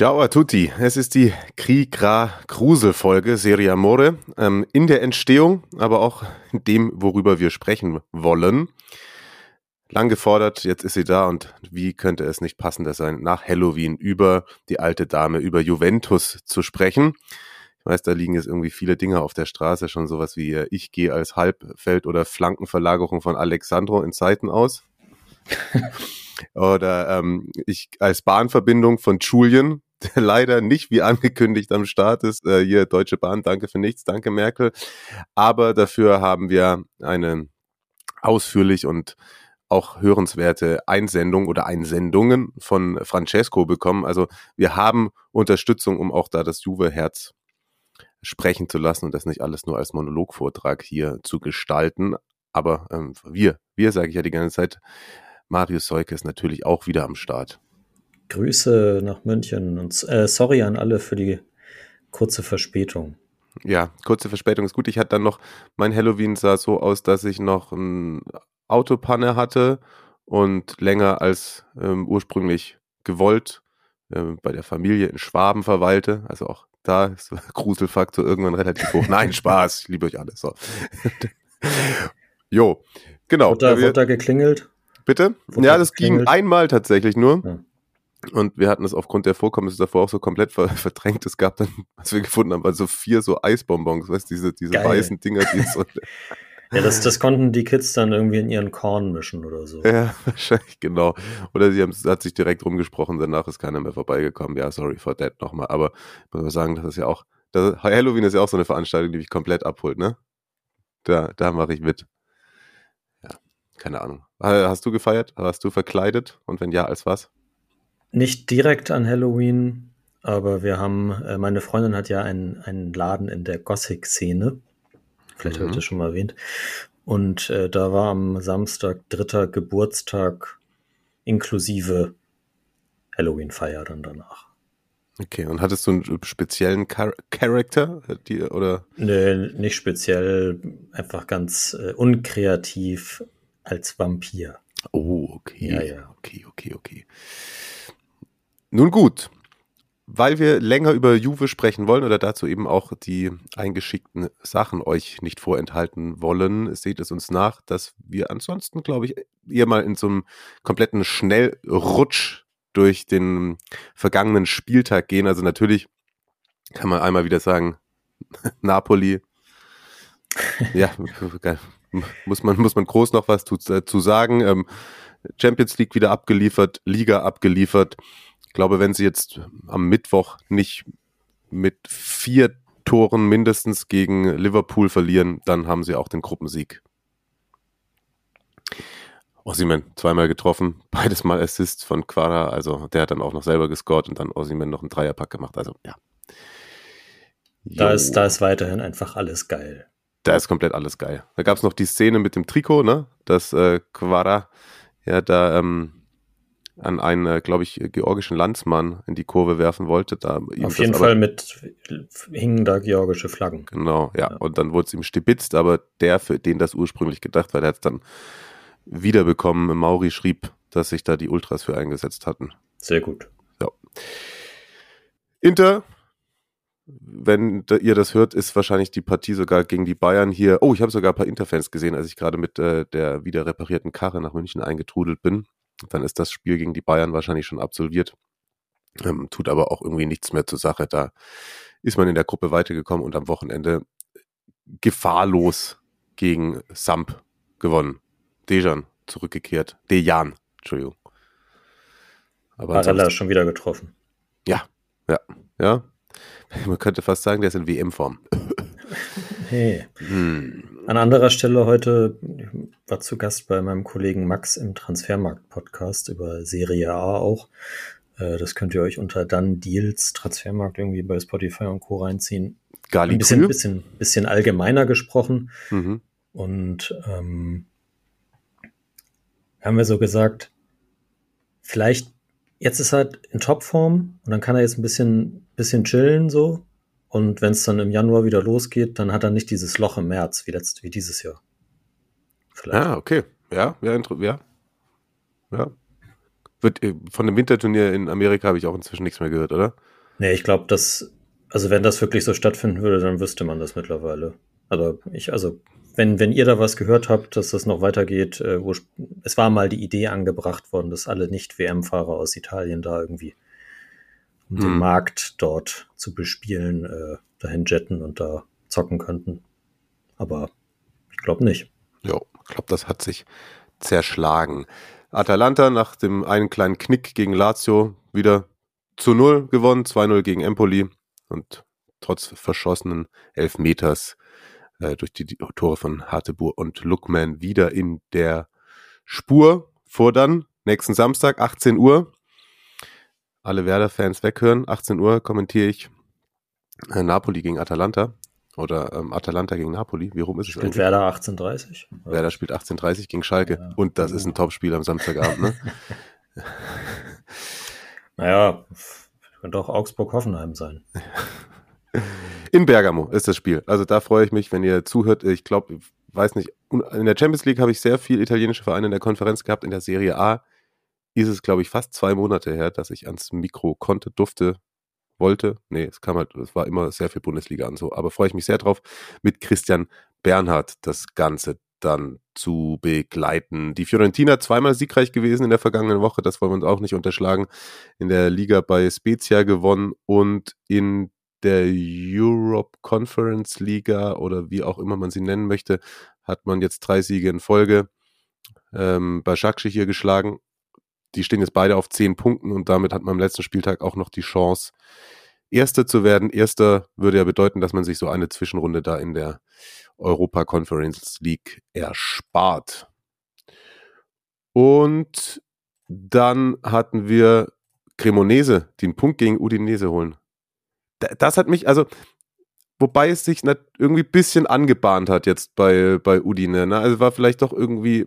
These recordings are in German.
Ciao a tutti. Es ist die Krieg-Grusel-Folge Serie Amore. Ähm, in der Entstehung, aber auch in dem, worüber wir sprechen wollen. Lang gefordert, jetzt ist sie da und wie könnte es nicht passender sein, nach Halloween über die alte Dame, über Juventus zu sprechen. Ich weiß, da liegen jetzt irgendwie viele Dinge auf der Straße, schon sowas wie äh, ich gehe als Halbfeld- oder Flankenverlagerung von Alexandro in Zeiten aus. oder ähm, ich als Bahnverbindung von Julian, der leider nicht wie angekündigt am Start ist. Äh, hier Deutsche Bahn, danke für nichts, danke Merkel. Aber dafür haben wir eine ausführlich und auch hörenswerte Einsendung oder Einsendungen von Francesco bekommen. Also wir haben Unterstützung, um auch da das Juve-Herz sprechen zu lassen und das nicht alles nur als Monologvortrag hier zu gestalten. Aber ähm, wir, wir sage ich ja die ganze Zeit, Marius Seuke ist natürlich auch wieder am Start. Grüße nach München und äh, sorry an alle für die kurze Verspätung. Ja, kurze Verspätung ist gut. Ich hatte dann noch, mein Halloween sah so aus, dass ich noch ein Autopanne hatte und länger als ähm, ursprünglich gewollt äh, bei der Familie in Schwaben verweilte. Also auch da ist der Gruselfaktor irgendwann relativ hoch. Nein, Spaß, ich liebe euch alle. So. jo, genau. Wurde da, wurde da geklingelt? Bitte? Wurde ja, da das ging geklingelt? einmal tatsächlich nur. Ja. Und wir hatten es aufgrund der Vorkommnisse davor auch so komplett ver verdrängt. Es gab dann, was wir gefunden haben, also vier so Eisbonbons, weißt du, diese, diese Geil. weißen Dinger, die so, Ja, das, das konnten die Kids dann irgendwie in ihren Korn mischen oder so. ja, wahrscheinlich, genau. Oder sie haben, hat sich direkt rumgesprochen, danach ist keiner mehr vorbeigekommen. Ja, sorry for that nochmal. Aber ich muss mal sagen, das ist ja auch, das, Halloween ist ja auch so eine Veranstaltung, die mich komplett abholt, ne? Da, da mache ich mit. Ja, keine Ahnung. Hast du gefeiert? Hast du verkleidet? Und wenn ja, als was? Nicht direkt an Halloween, aber wir haben, äh, meine Freundin hat ja einen, einen Laden in der Gothic-Szene. Vielleicht habe ich Mhm. das schon mal erwähnt. Und äh, da war am Samstag dritter Geburtstag inklusive Halloween-Feier dann danach. Okay, und hattest du einen speziellen Char Charakter? Die, oder? Nö, nicht speziell, einfach ganz äh, unkreativ als Vampir. Oh, okay. Ja, ja. Okay, okay, okay. Nun gut, weil wir länger über Juve sprechen wollen oder dazu eben auch die eingeschickten Sachen euch nicht vorenthalten wollen, seht es uns nach, dass wir ansonsten, glaube ich, eher mal in so einem kompletten Schnellrutsch durch den vergangenen Spieltag gehen. Also natürlich kann man einmal wieder sagen, Napoli, ja, muss man, muss man groß noch was zu, äh, zu sagen. Ähm, Champions League wieder abgeliefert, Liga abgeliefert. Ich glaube, wenn sie jetzt am Mittwoch nicht mit vier Toren mindestens gegen Liverpool verlieren, dann haben sie auch den Gruppensieg. Ossiman zweimal getroffen, beides mal Assists von Quara, also der hat dann auch noch selber gescored und dann Ossiman noch einen Dreierpack gemacht, also ja. Da ist, da ist weiterhin einfach alles geil. Da ist komplett alles geil. Da gab es noch die Szene mit dem Trikot, ne? Dass äh, Quara ja da ähm, an einen, äh, glaube ich, georgischen Landsmann in die Kurve werfen wollte. Da Auf jeden Fall mit hingen da georgische Flaggen. Genau, ja. Ja. Und dann wurde es ihm stibitzt, aber der, für den das ursprünglich gedacht war, der hat es dann wiederbekommen. Mauri schrieb, dass sich da die Ultras für eingesetzt hatten. Sehr gut. Inter, wenn ihr das hört, ist wahrscheinlich die Partie sogar gegen die Bayern hier. Oh, ich habe sogar ein paar Interfans gesehen, als ich gerade mit äh, der wieder reparierten Karre nach München eingetrudelt bin. Dann ist das Spiel gegen die Bayern wahrscheinlich schon absolviert. Ähm, tut aber auch irgendwie nichts mehr zur Sache. Da ist man in der Gruppe weitergekommen und am Wochenende gefahrlos gegen Samp gewonnen. Dejan zurückgekehrt. Dejan, Entschuldigung. Aber Barella ansonsten- schon wieder getroffen. ja, ja, ja. Man könnte fast sagen, der ist in WM-Form. Hey. Hm. An anderer Stelle heute war zu Gast bei meinem Kollegen Max im Transfermarkt-Podcast über Serie A auch. Äh, das könnt ihr euch unter dann Deals Transfermarkt irgendwie bei Spotify und Co. reinziehen. Gali Ein bisschen, bisschen, bisschen allgemeiner gesprochen. Mhm. Und ähm, haben wir so gesagt, vielleicht jetzt ist er halt in Topform und dann kann er jetzt ein bisschen, bisschen chillen so. Und wenn es dann im Januar wieder losgeht, dann hat er nicht dieses Loch im März wie, letzt, wie dieses Jahr. Vielleicht. Ah, okay. Ja, ja, ja. ja. Wird, äh, von dem Winterturnier in Amerika habe ich auch inzwischen nichts mehr gehört, oder? Nee, ich glaube, dass, also wenn das wirklich so stattfinden würde, dann wüsste man das mittlerweile. Aber ich, also, wenn, wenn ihr da was gehört habt, dass das noch weitergeht, äh, es war mal die Idee angebracht worden, dass alle Nicht-WM-Fahrer aus Italien da irgendwie, um hm. den Markt dort zu bespielen, äh, dahin jetten und da zocken könnten. Aber ich glaube nicht. Ja, ich glaube, das hat sich zerschlagen. Atalanta nach dem einen kleinen Knick gegen Lazio wieder zu Null gewonnen, 2-0 gegen Empoli und trotz verschossenen Elfmeters äh, durch die, die Tore von Hartebur und Lookman wieder in der Spur vor dann nächsten Samstag 18 Uhr. Alle Werder-Fans weghören. 18 Uhr kommentiere ich äh, Napoli gegen Atalanta. Oder ähm, Atalanta gegen Napoli. Wie rum ist spielt es eigentlich? Werder 1830? Werder spielt 1830 gegen Schalke. Ja. Und das ist ein Topspiel am Samstagabend, ne? naja, könnte auch Augsburg-Hoffenheim sein. In Bergamo ist das Spiel. Also da freue ich mich, wenn ihr zuhört. Ich glaube, weiß nicht, in der Champions League habe ich sehr viel italienische Vereine in der Konferenz gehabt. In der Serie A ist es, glaube ich, fast zwei Monate her, dass ich ans Mikro konnte, durfte, wollte. Nee, es kam halt, es war immer sehr viel Bundesliga und so. Aber freue ich mich sehr drauf, mit Christian Bernhard das Ganze dann zu begleiten. Die Fiorentina zweimal siegreich gewesen in der vergangenen Woche, das wollen wir uns auch nicht unterschlagen. In der Liga bei Spezia gewonnen und in der Europe Conference Liga oder wie auch immer man sie nennen möchte, hat man jetzt drei Siege in Folge. Ähm, Başakşehir hier geschlagen die stehen jetzt beide auf zehn Punkten und damit hat man am letzten Spieltag auch noch die Chance, Erster zu werden. Erster würde ja bedeuten, dass man sich so eine Zwischenrunde da in der Europa Conference League erspart. Und dann hatten wir Cremonese, die einen Punkt gegen Udinese holen. Das hat mich, also, wobei es sich irgendwie ein bisschen angebahnt hat jetzt bei, bei Udine. Ne? Also war vielleicht doch irgendwie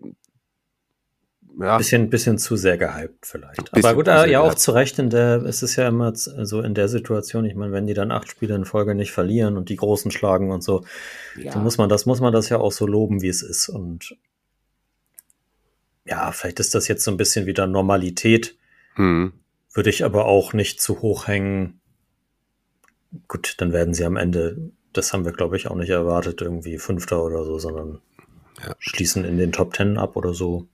ja. Bisschen, bisschen zu sehr gehypt vielleicht. Aber gut, ja auch zu Recht in der, es ist ja immer so in der Situation, ich meine, wenn die dann acht Spiele in Folge nicht verlieren und die Großen schlagen und so, ja. dann muss man das, muss man das ja auch so loben, wie es ist. Und ja, vielleicht ist das jetzt so ein bisschen wieder Normalität. Hm. Würde ich aber auch nicht zu hoch hängen. Gut, dann werden sie am Ende, das haben wir, glaube ich, auch nicht erwartet, irgendwie Fünfter oder so, sondern ja. schließen in den Top Ten ab oder so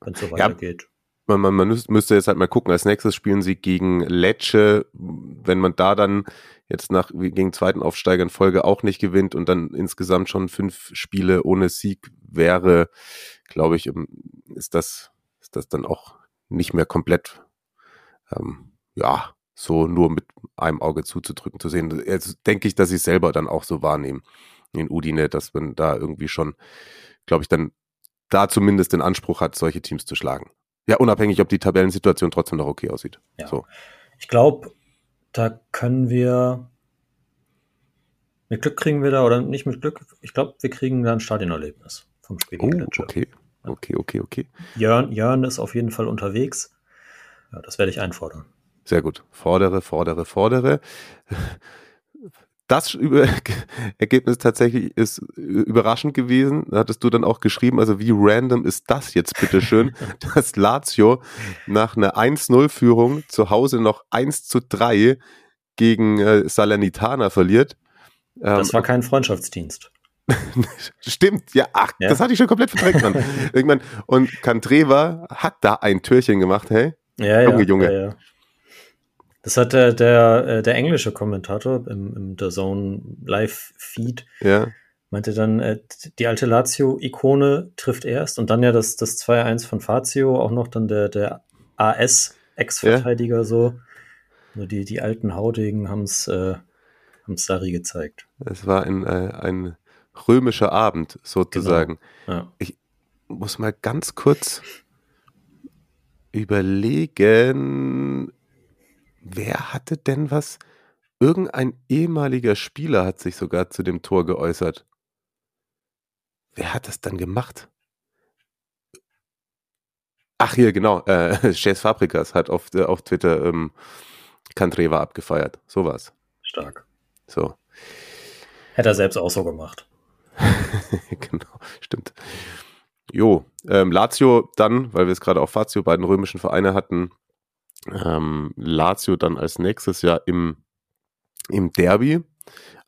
wenn es so weitergeht. Ja. Man, man, man müsste jetzt halt mal gucken. Als nächstes spielen sie gegen Lecce. Wenn man da dann jetzt nach gegen zweiten Aufsteiger in Folge auch nicht gewinnt und dann insgesamt schon fünf Spiele ohne Sieg wäre, glaube ich, ähm, ist das, ist das dann auch nicht mehr komplett, ähm, ja, so nur mit einem Auge zuzudrücken zu sehen. Jetzt denke ich, dass sie es selber dann auch so wahrnehmen in Udine, dass man da irgendwie schon, glaube ich, dann da zumindest den Anspruch hat, solche Teams zu schlagen. Ja, unabhängig, ob die Tabellensituation trotzdem noch okay aussieht. Ja. So. Ich glaube, da können wir mit Glück kriegen wir da, oder nicht mit Glück, ich glaube, wir kriegen da ein Stadionerlebnis vom Spiel. Oh, okay. Okay, okay, okay. Jörn, Jörn ist auf jeden Fall unterwegs. Ja, das werde ich einfordern. Sehr gut. Fordere, fordere, fordere das Ergebnis tatsächlich ist überraschend gewesen. Da hattest du dann auch geschrieben, also wie random ist das jetzt bitteschön, dass Lazio nach einer 1-0-Führung zu Hause noch 1 zu 3 gegen äh, Salernitana verliert. Ähm, das war kein Freundschaftsdienst. Stimmt, ja, ach, ja? das hatte ich schon komplett verdrängt. Mann. Irgendwann, und Cantreva hat da ein Türchen gemacht, hey? Ja, Junge, ja, Junge. Ja, ja. Das hat der, der, äh, der englische Kommentator im, im The Zone Live-Feed. Ja. Meinte dann, äh, die alte Lazio-Ikone trifft erst und dann ja das, das 2-1 von Fazio, auch noch dann der, der AS-Ex-Verteidiger ja. so. Nur die, die alten Haudegen haben es äh, Sari gezeigt. Es war ein, äh, ein römischer Abend sozusagen. Genau. Ja. Ich muss mal ganz kurz überlegen, wer hatte denn was? Irgendein ehemaliger Spieler hat sich sogar zu dem Tor geäußert. Wer hat das dann gemacht? Ach hier, genau, äh, Chase Fabrikas hat auf, äh, auf Twitter ähm, Cantreva abgefeiert. Sowas. Stark. So. Hätte er selbst auch so gemacht. genau, stimmt. Jo, ähm, Lazio dann, weil wir es gerade auf Fazio beiden römischen Vereine hatten, ähm, Lazio dann als nächstes Jahr im, im Derby,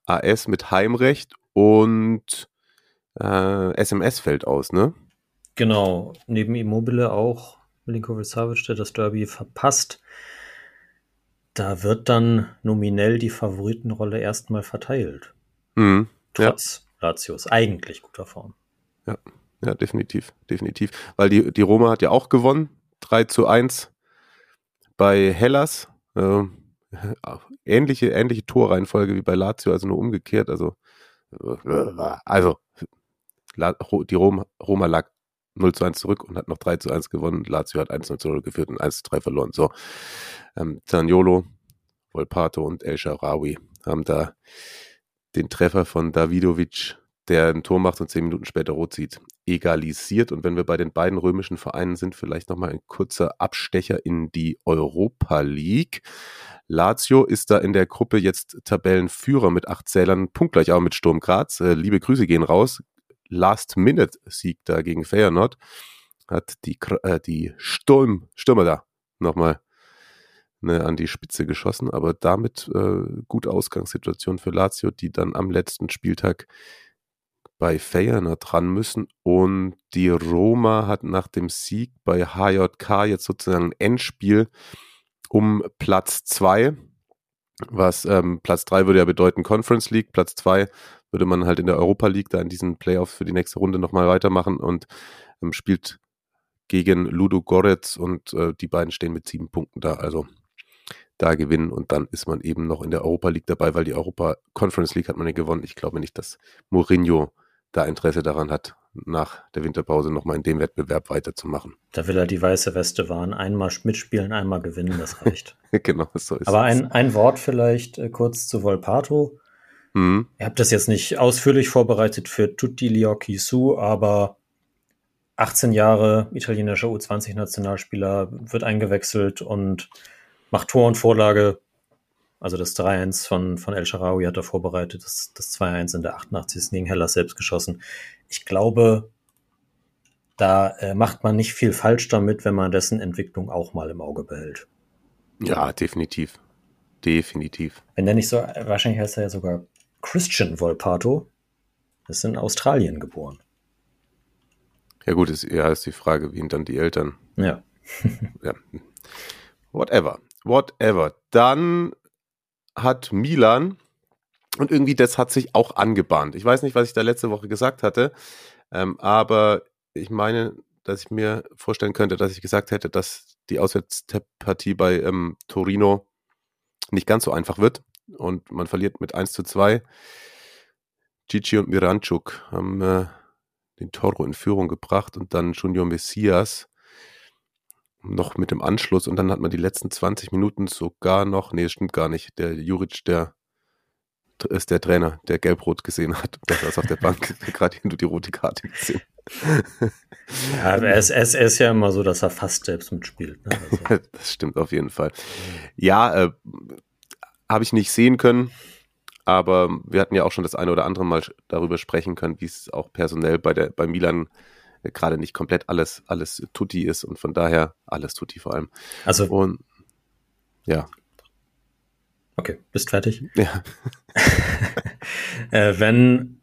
AS mit Heimrecht und äh, SMS fällt aus, ne? Genau, neben Immobile auch Milinkovic Savic, der das Derby verpasst. Da wird dann nominell die Favoritenrolle erstmal verteilt. Mhm. Trotz ja. Latios eigentlich guter Form. Ja, ja, definitiv, definitiv. Weil die, die Roma hat ja auch gewonnen, 3 zu 1 bei Hellas. Äh, ähnliche, ähnliche Torreihenfolge wie bei Lazio, also nur umgekehrt. Also, also die Roma, Roma lag 0 zu 1 zurück und hat noch 3 zu 1 gewonnen. Lazio hat 1 zu 0 geführt und 1 zu 3 verloren. So, ähm, Zaniolo, Volpato und El Sharawi haben da den Treffer von Davidovic, der ein Tor macht und 10 Minuten später rot sieht, egalisiert. Und wenn wir bei den beiden römischen Vereinen sind, vielleicht nochmal ein kurzer Abstecher in die Europa League. Lazio ist da in der Gruppe jetzt Tabellenführer mit acht Zählern, punktgleich auch mit Sturm Graz. Äh, liebe Grüße gehen raus. Last-Minute-Sieg da gegen Feyenoord hat die, äh, die Sturm, Stürmer da nochmal ne, an die Spitze geschossen, aber damit äh, gute Ausgangssituation für Lazio, die dann am letzten Spieltag bei Feyenoord dran müssen und die Roma hat nach dem Sieg bei HJK jetzt sozusagen ein Endspiel um Platz 2, was ähm, Platz 3 würde ja bedeuten Conference League, Platz 2 würde man halt in der Europa League da in diesen Playoffs für die nächste Runde nochmal weitermachen und ähm, spielt gegen Ludo Goretz und äh, die beiden stehen mit sieben Punkten da. Also da gewinnen und dann ist man eben noch in der Europa League dabei, weil die Europa Conference League hat man ja gewonnen. Ich glaube nicht, dass Mourinho da Interesse daran hat, nach der Winterpause nochmal in dem Wettbewerb weiterzumachen. Da will er die weiße Weste wahren. Einmal mitspielen, einmal gewinnen, das reicht. genau, so ist Aber ein, ein Wort vielleicht äh, kurz zu Volpato. Mhm. Ihr habt das jetzt nicht ausführlich vorbereitet für Tutti Liocchi Su, aber 18 Jahre italienischer U20-Nationalspieler wird eingewechselt und macht Tor und Vorlage. Also das 3-1 von, von El Sharawi hat er vorbereitet, das, das 2-1 in der 88. gegen Hellas selbst geschossen. Ich glaube, da äh, macht man nicht viel falsch damit, wenn man dessen Entwicklung auch mal im Auge behält. Ja, definitiv. Definitiv. Wenn der nicht so, wahrscheinlich heißt er ja sogar Christian Volpato. Ist in Australien geboren. Ja, gut, ist, ja, ist die Frage, wie ihn dann die Eltern. Ja. ja. Whatever. Whatever. Dann hat Milan und irgendwie das hat sich auch angebahnt. Ich weiß nicht, was ich da letzte Woche gesagt hatte, ähm, aber ich meine, dass ich mir vorstellen könnte, dass ich gesagt hätte, dass die Auswärtspartie bei ähm, Torino nicht ganz so einfach wird und man verliert mit 1 zu 2. Gigi und Miranchuk haben äh, den Toro in Führung gebracht und dann Junior Messias noch mit dem Anschluss und dann hat man die letzten 20 Minuten sogar noch, nee, stimmt gar nicht, der Juric, der ist der Trainer, der gelb-rot gesehen hat. Der saß auf der Bank, gerade hier nur die rote Karte gesehen. Ja, er ist, er, ist, er ist, ja immer so, dass er fast selbst mitspielt. Ne? Also. das stimmt auf jeden Fall. Ja, äh, habe ich nicht sehen können, aber wir hatten ja auch schon das eine oder andere Mal darüber sprechen können, wie es auch personell bei, der, bei Milan gerade nicht komplett alles, alles Tutti ist und von daher alles Tutti vor allem. Also. Und ja. Okay, bist fertig? Ja. äh, wenn,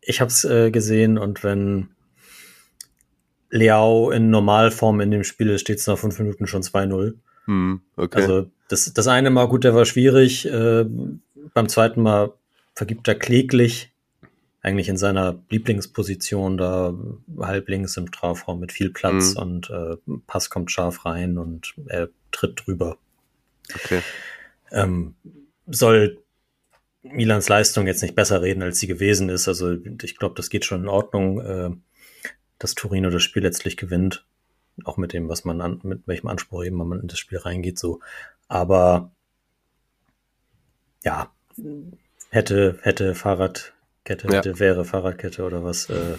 ich habe es äh, gesehen und wenn Leao in Normalform in dem Spiel ist, steht es nach fünf Minuten schon 2-0. Hm, okay. Also das, das eine Mal, gut, der war schwierig. Äh, beim zweiten Mal vergibt er kläglich eigentlich in seiner Lieblingsposition da halb links im Strafraum mit viel Platz mhm. und äh, Pass kommt scharf rein und er tritt drüber. Okay. Ähm, soll Milans Leistung jetzt nicht besser reden, als sie gewesen ist. Also ich glaube, das geht schon in Ordnung, äh, dass Torino das Spiel letztlich gewinnt. Auch mit dem, was man an, mit welchem Anspruch eben man in das Spiel reingeht, so. Aber ja, hätte, hätte Fahrradkette, hätte, ja. wäre Fahrradkette oder was, äh,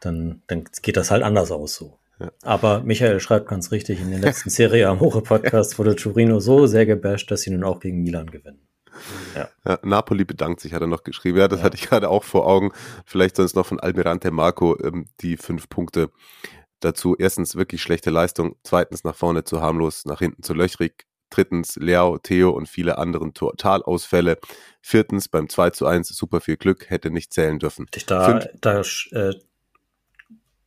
dann, dann geht das halt anders aus so. Ja. Aber Michael schreibt ganz richtig, in den letzten Serie Amore Podcast wurde Turino so sehr gebasht, dass sie nun auch gegen Milan gewinnen. Ja. ja. Napoli bedankt sich, hat er noch geschrieben. Ja, das hatte ich gerade auch vor Augen. Vielleicht sonst noch von Almirante Marco ähm, die fünf Punkte dazu. Erstens wirklich schlechte Leistung. Zweitens nach vorne zu harmlos, nach hinten zu löchrig. Drittens Leo, Theo und viele anderen Totalausfälle. Viertens beim 2 zu 1 super viel Glück, hätte nicht zählen dürfen. Da, da äh,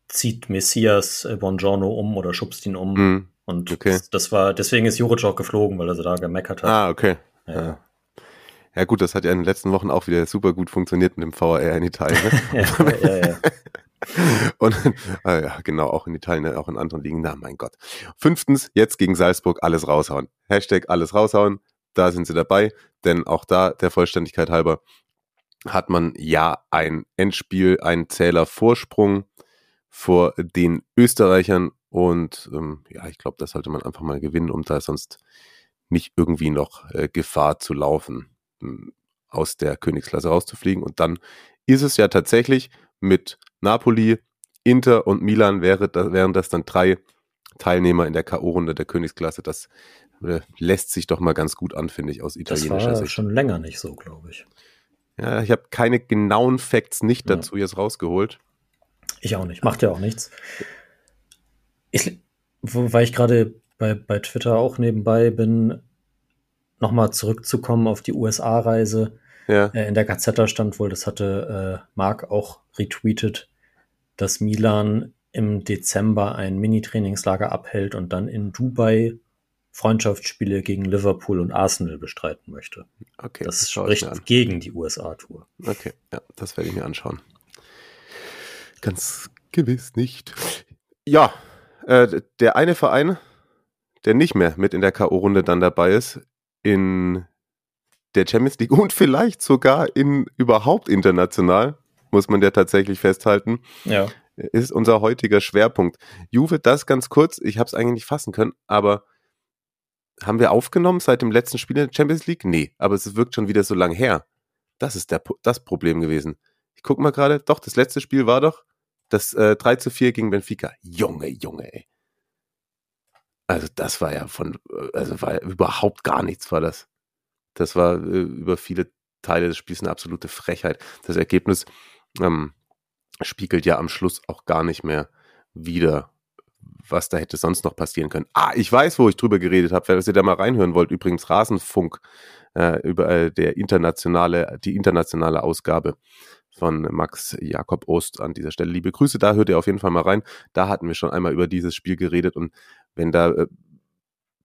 zieht Messias äh, Bongiorno um oder schubst ihn um. Mm, und okay. das, das, war, deswegen ist Juric auch geflogen, weil er so da gemeckert hat. Ah, okay. Ja. ja. ja. gut, das hat ja in den letzten Wochen auch wieder super gut funktioniert mit dem VAR in Italien. Ne? ja, ja, ja. Und äh, ja, genau, auch in Italien, auch in anderen Ligen. Na, mein Gott. Fünftens, jetzt gegen Salzburg alles raushauen. Hashtag alles raushauen. Da sind sie dabei, denn auch da, der Vollständigkeit halber, hat man ja ein Endspiel, einen Zähler Vorsprung vor den Österreichern und ähm, ja, ich glaube, das sollte man einfach mal gewinnen, um da sonst nicht irgendwie noch äh, Gefahr zu laufen, ähm, aus der Königsklasse rauszufliegen. Und dann ist es ja tatsächlich mit Napoli, Inter und Milan wäre, da, wären das dann drei Teilnehmer in der K.O.-Runde der Königsklasse. Das äh, lässt sich doch mal ganz gut an, finde ich, aus italienischer Sicht. Das war Sicht. schon länger nicht so, glaube ich. Ja, ich habe keine genauen Facts nicht dazu ja. jetzt rausgeholt. Ich auch nicht. Macht ja auch nichts. Ich, weil ich gerade bei, bei Twitter auch nebenbei bin, nochmal zurückzukommen auf die USA-Reise. Ja. Äh, in der Gazetta stand wohl, das hatte äh, Marc auch retweetet, dass Milan im Dezember ein Mini-Trainingslager abhält und dann in Dubai Freundschaftsspiele gegen Liverpool und Arsenal bestreiten möchte. Okay, das, das spricht gegen die USA-Tour. Okay, ja, das werde ich mir anschauen. Ganz gewiss nicht. Ja, äh, der eine Verein, der nicht mehr mit in der K.O.-Runde dann dabei ist, in der Champions League und vielleicht sogar in überhaupt international, muss man ja tatsächlich festhalten, ja. ist unser heutiger Schwerpunkt. Juve, das ganz kurz, ich habe es eigentlich nicht fassen können, aber haben wir aufgenommen seit dem letzten Spiel in der Champions League? Nee, aber es wirkt schon wieder so lang her. Das ist der, das Problem gewesen. Ich gucke mal gerade, doch, das letzte Spiel war doch das äh, 3 zu 4 gegen Benfica. Junge, Junge, ey. Also das war ja von, äh, also war überhaupt gar nichts war das. Das war äh, über viele Teile des Spiels eine absolute Frechheit. Das Ergebnis ähm, spiegelt ja am Schluss auch gar nicht mehr wieder, was da hätte sonst noch passieren können. Ah, ich weiß, wo ich drüber geredet habe, wenn ihr da mal reinhören wollt. Übrigens Rasenfunk äh, über äh, der internationale, die internationale Ausgabe von Max Jakob Ost an dieser Stelle. Liebe Grüße, da hört ihr auf jeden Fall mal rein. Da hatten wir schon einmal über dieses Spiel geredet und wenn da äh,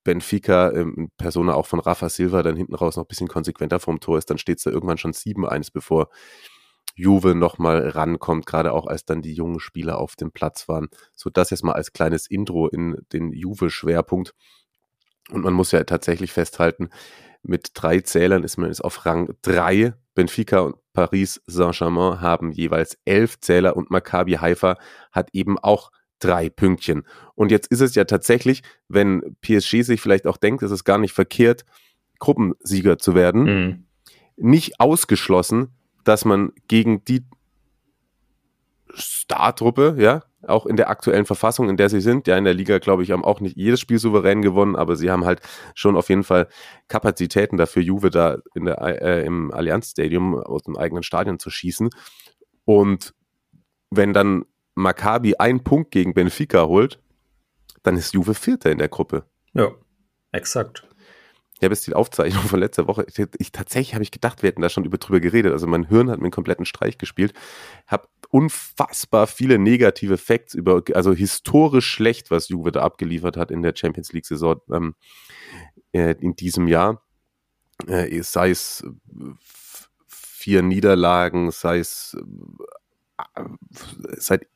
Benfica ähm, Persona auch von Rafa Silva dann hinten raus noch ein bisschen konsequenter vom Tor ist, dann steht es da irgendwann schon 7-1, bevor Juve nochmal rankommt, gerade auch als dann die jungen Spieler auf dem Platz waren. So das jetzt mal als kleines Intro in den Juve-Schwerpunkt. Und man muss ja tatsächlich festhalten, mit drei Zählern ist man jetzt auf Rang 3. Benfica und Paris Saint-Germain haben jeweils elf Zähler und Maccabi Haifa hat eben auch drei Pünktchen. Und jetzt ist es ja tatsächlich, wenn PSG sich vielleicht auch denkt, es ist gar nicht verkehrt, Gruppensieger zu werden, mhm. nicht ausgeschlossen, dass man gegen die Startruppe, ja, auch in der aktuellen Verfassung, in der sie sind, ja, in der Liga, glaube ich, haben auch nicht jedes Spiel souverän gewonnen, aber sie haben halt schon auf jeden Fall Kapazitäten dafür, Juve da in der, äh, im Allianz Stadium aus dem eigenen Stadion zu schießen. Und wenn dann Maccabi einen Punkt gegen Benfica holt, dann ist Juve Vierter in der Gruppe. Ja, exakt. Ich habe jetzt die Aufzeichnung von letzter Woche. Ich, ich tatsächlich habe ich gedacht, wir hätten da schon über drüber geredet. Also mein Hirn hat mir einen kompletten Streich gespielt. Habe unfassbar viele negative Facts über, also historisch schlecht, was Juve da abgeliefert hat in der Champions League Saison ähm, äh, in diesem Jahr. Äh, sei es vier Niederlagen, sei es äh, seit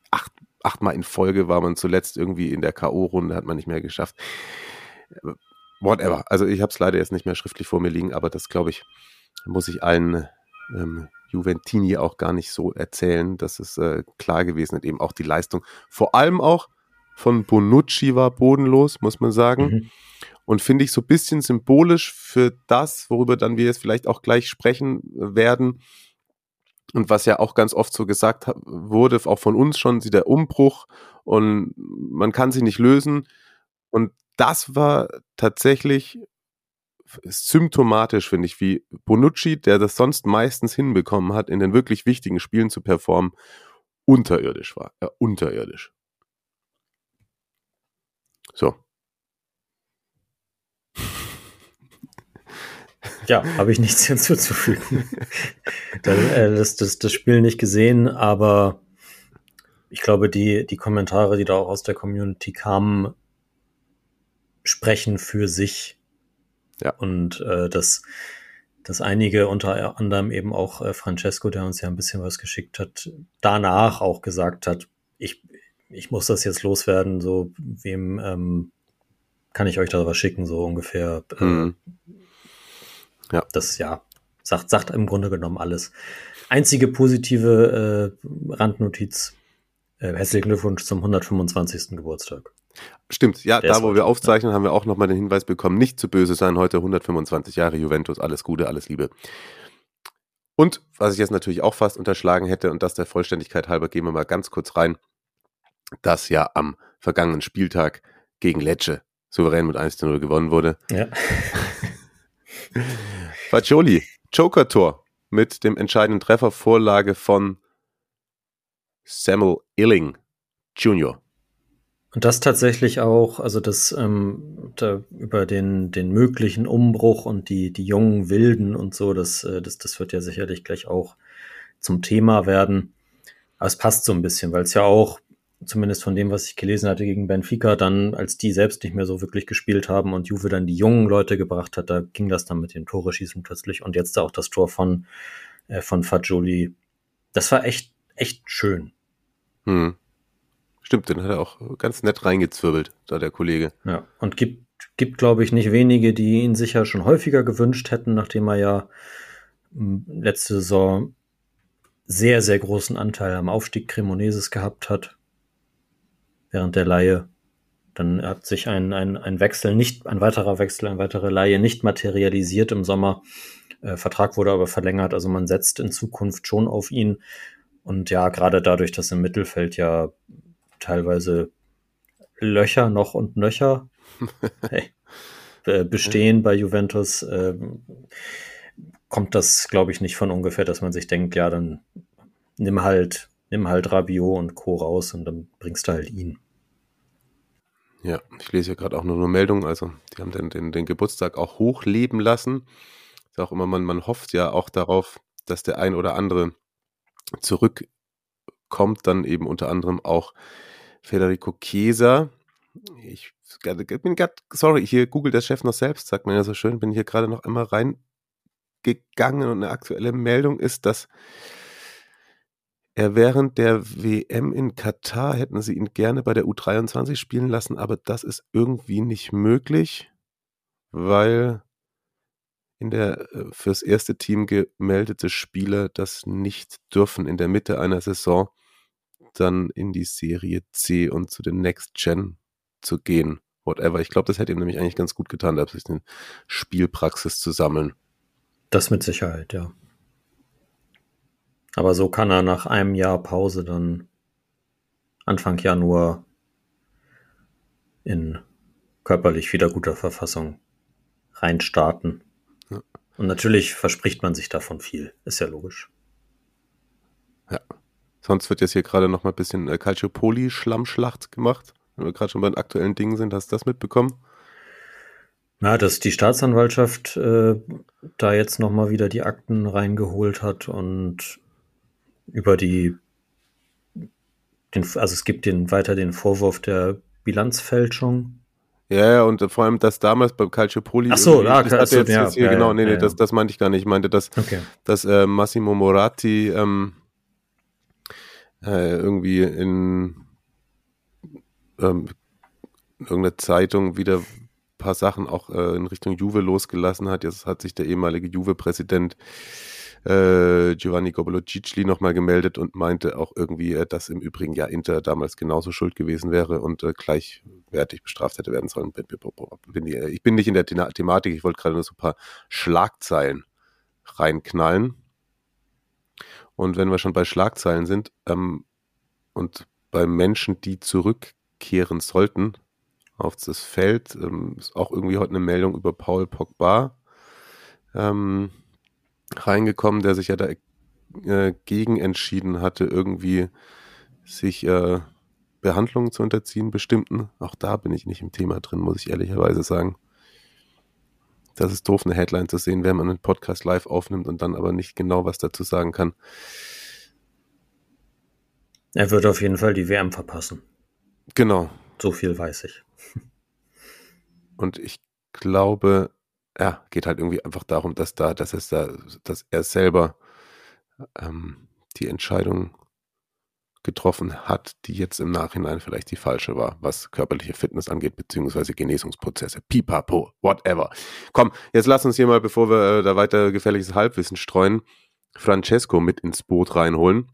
achtmal in Folge war man zuletzt irgendwie in der K.O.-Runde, hat man nicht mehr geschafft. Whatever. Also ich habe es leider jetzt nicht mehr schriftlich vor mir liegen, aber das glaube ich, muss ich allen ähm, Juventini auch gar nicht so erzählen. Das ist äh, klar gewesen und eben auch die Leistung. Vor allem auch von Bonucci war bodenlos, muss man sagen. Mhm. und finde ich so ein bisschen symbolisch für das, worüber dann wir jetzt vielleicht auch gleich sprechen werden. Und was ja auch ganz oft so gesagt wurde, auch von uns schon, der Umbruch und man kann sie nicht lösen. Und das war tatsächlich symptomatisch, finde ich, wie Bonucci, der das sonst meistens hinbekommen hat, in den wirklich wichtigen Spielen zu performen, unterirdisch war. Ja, unterirdisch. So. Ja, habe ich nichts hinzuzufügen. das, äh, das, das, das Spiel nicht gesehen, aber ich glaube, die, die Kommentare, die da auch aus der Community kamen, sprechen für sich. Ja. Und äh, dass, dass einige, unter anderem eben auch äh, Francesco, der uns ja ein bisschen was geschickt hat, danach auch gesagt hat, ich, ich muss das jetzt loswerden, so wem ähm, kann ich euch da was schicken, so ungefähr. Äh, mhm. Ja. Das ja, sagt, sagt im Grunde genommen alles. Einzige positive äh, Randnotiz, äh, herzlichen Glückwunsch zum 125. Geburtstag. Stimmt, ja, Der da wo wir aufzeichnen, haben wir auch nochmal den Hinweis bekommen, nicht zu böse sein, heute 125 Jahre Juventus, alles Gute, alles Liebe. Und was ich jetzt natürlich auch fast unterschlagen hätte, und das der Vollständigkeit halber, gehen wir mal ganz kurz rein, dass ja am vergangenen Spieltag gegen Lecce souverän mit 1 0 gewonnen wurde. Ja. Fagioli, Joker-Tor mit dem entscheidenden Treffer, Vorlage von Samuel Illing Jr. Und das tatsächlich auch, also das ähm, da über den, den möglichen Umbruch und die, die jungen Wilden und so, das, äh, das, das wird ja sicherlich gleich auch zum Thema werden. Aber es passt so ein bisschen, weil es ja auch, zumindest von dem, was ich gelesen hatte gegen Benfica, dann, als die selbst nicht mehr so wirklich gespielt haben und Juve dann die jungen Leute gebracht hat, da ging das dann mit dem Tore schießen plötzlich. Und jetzt auch das Tor von, äh, von Fagioli. Das war echt, echt schön. Hm. Stimmt, den hat er auch ganz nett reingezwirbelt, da der Kollege. Ja, und gibt, gibt glaube ich, nicht wenige, die ihn sicher schon häufiger gewünscht hätten, nachdem er ja hm, letzte Saison sehr, sehr großen Anteil am Aufstieg Cremoneses gehabt hat. Während der Laie. Dann hat sich ein, ein, ein Wechsel nicht, ein weiterer Wechsel, ein weitere Laie nicht materialisiert im Sommer. Äh, Vertrag wurde aber verlängert, also man setzt in Zukunft schon auf ihn. Und ja, gerade dadurch, dass im Mittelfeld ja teilweise Löcher noch und nöcher hey, bestehen bei Juventus, äh, kommt das, glaube ich, nicht von ungefähr, dass man sich denkt, ja, dann nimm halt, nimm halt Rabiot und Co. raus und dann bringst du halt ihn. Ja, ich lese hier gerade auch nur eine Meldung, also die haben den, den, den Geburtstag auch hochleben lassen. Ist auch immer, man, man hofft ja auch darauf, dass der ein oder andere zurückkommt, dann eben unter anderem auch Federico Chiesa. Ich bin gerade, sorry, hier googelt der Chef noch selbst, sagt man ja so schön, bin hier gerade noch einmal reingegangen und eine aktuelle Meldung ist, dass er während der WM in Katar hätten sie ihn gerne bei der U23 spielen lassen, aber das ist irgendwie nicht möglich, weil in der äh, fürs erste Team gemeldete Spieler das nicht dürfen in der Mitte einer Saison dann in die Serie C und zu den Next Gen zu gehen. Whatever. Ich glaube, das hätte ihm nämlich eigentlich ganz gut getan, da sich eine Spielpraxis zu sammeln. Das mit Sicherheit, ja. Aber so kann er nach einem Jahr Pause dann Anfang Januar in körperlich wieder guter Verfassung reinstarten. Ja. Und natürlich verspricht man sich davon viel, ist ja logisch. Ja. Sonst wird jetzt hier gerade noch mal ein bisschen äh, Calciopoli-Schlammschlacht gemacht. Wenn wir gerade schon bei den aktuellen Dingen sind, hast du das mitbekommen? Na, dass die Staatsanwaltschaft äh, da jetzt noch mal wieder die Akten reingeholt hat und über die, den, also es gibt den weiter den Vorwurf der Bilanzfälschung. Ja, ja, und vor allem das damals beim Calciopoli. Ach so, ja, das hatte jetzt, ja, jetzt hier, ja, genau, nee, nee, ja, das, das meinte ich gar nicht. Ich meinte, dass, okay. dass äh, Massimo Moratti ähm, äh, irgendwie in ähm, irgendeiner Zeitung wieder ein paar Sachen auch äh, in Richtung Juve losgelassen hat. Jetzt hat sich der ehemalige Juve-Präsident äh, Giovanni Gobolo Cicli nochmal gemeldet und meinte auch irgendwie, äh, dass im Übrigen ja Inter damals genauso schuld gewesen wäre und äh, gleichwertig bestraft hätte werden sollen. Äh, ich bin nicht in der Thematik, ich wollte gerade nur so ein paar Schlagzeilen reinknallen. Und wenn wir schon bei Schlagzeilen sind ähm, und bei Menschen, die zurückkehren sollten auf das Feld, ähm, ist auch irgendwie heute eine Meldung über Paul Pogba ähm, reingekommen, der sich ja dagegen äh, entschieden hatte, irgendwie sich äh, Behandlungen zu unterziehen, bestimmten. Auch da bin ich nicht im Thema drin, muss ich ehrlicherweise sagen. Das ist doof, eine Headline zu sehen, wenn man einen Podcast live aufnimmt und dann aber nicht genau was dazu sagen kann. Er wird auf jeden Fall die WM verpassen. Genau. So viel weiß ich. Und ich glaube, ja, geht halt irgendwie einfach darum, dass da, dass es da, dass er selber ähm, die Entscheidung getroffen hat, die jetzt im Nachhinein vielleicht die falsche war, was körperliche Fitness angeht, beziehungsweise Genesungsprozesse. Pipapo, whatever. Komm, jetzt lass uns hier mal, bevor wir äh, da weiter gefährliches Halbwissen streuen, Francesco mit ins Boot reinholen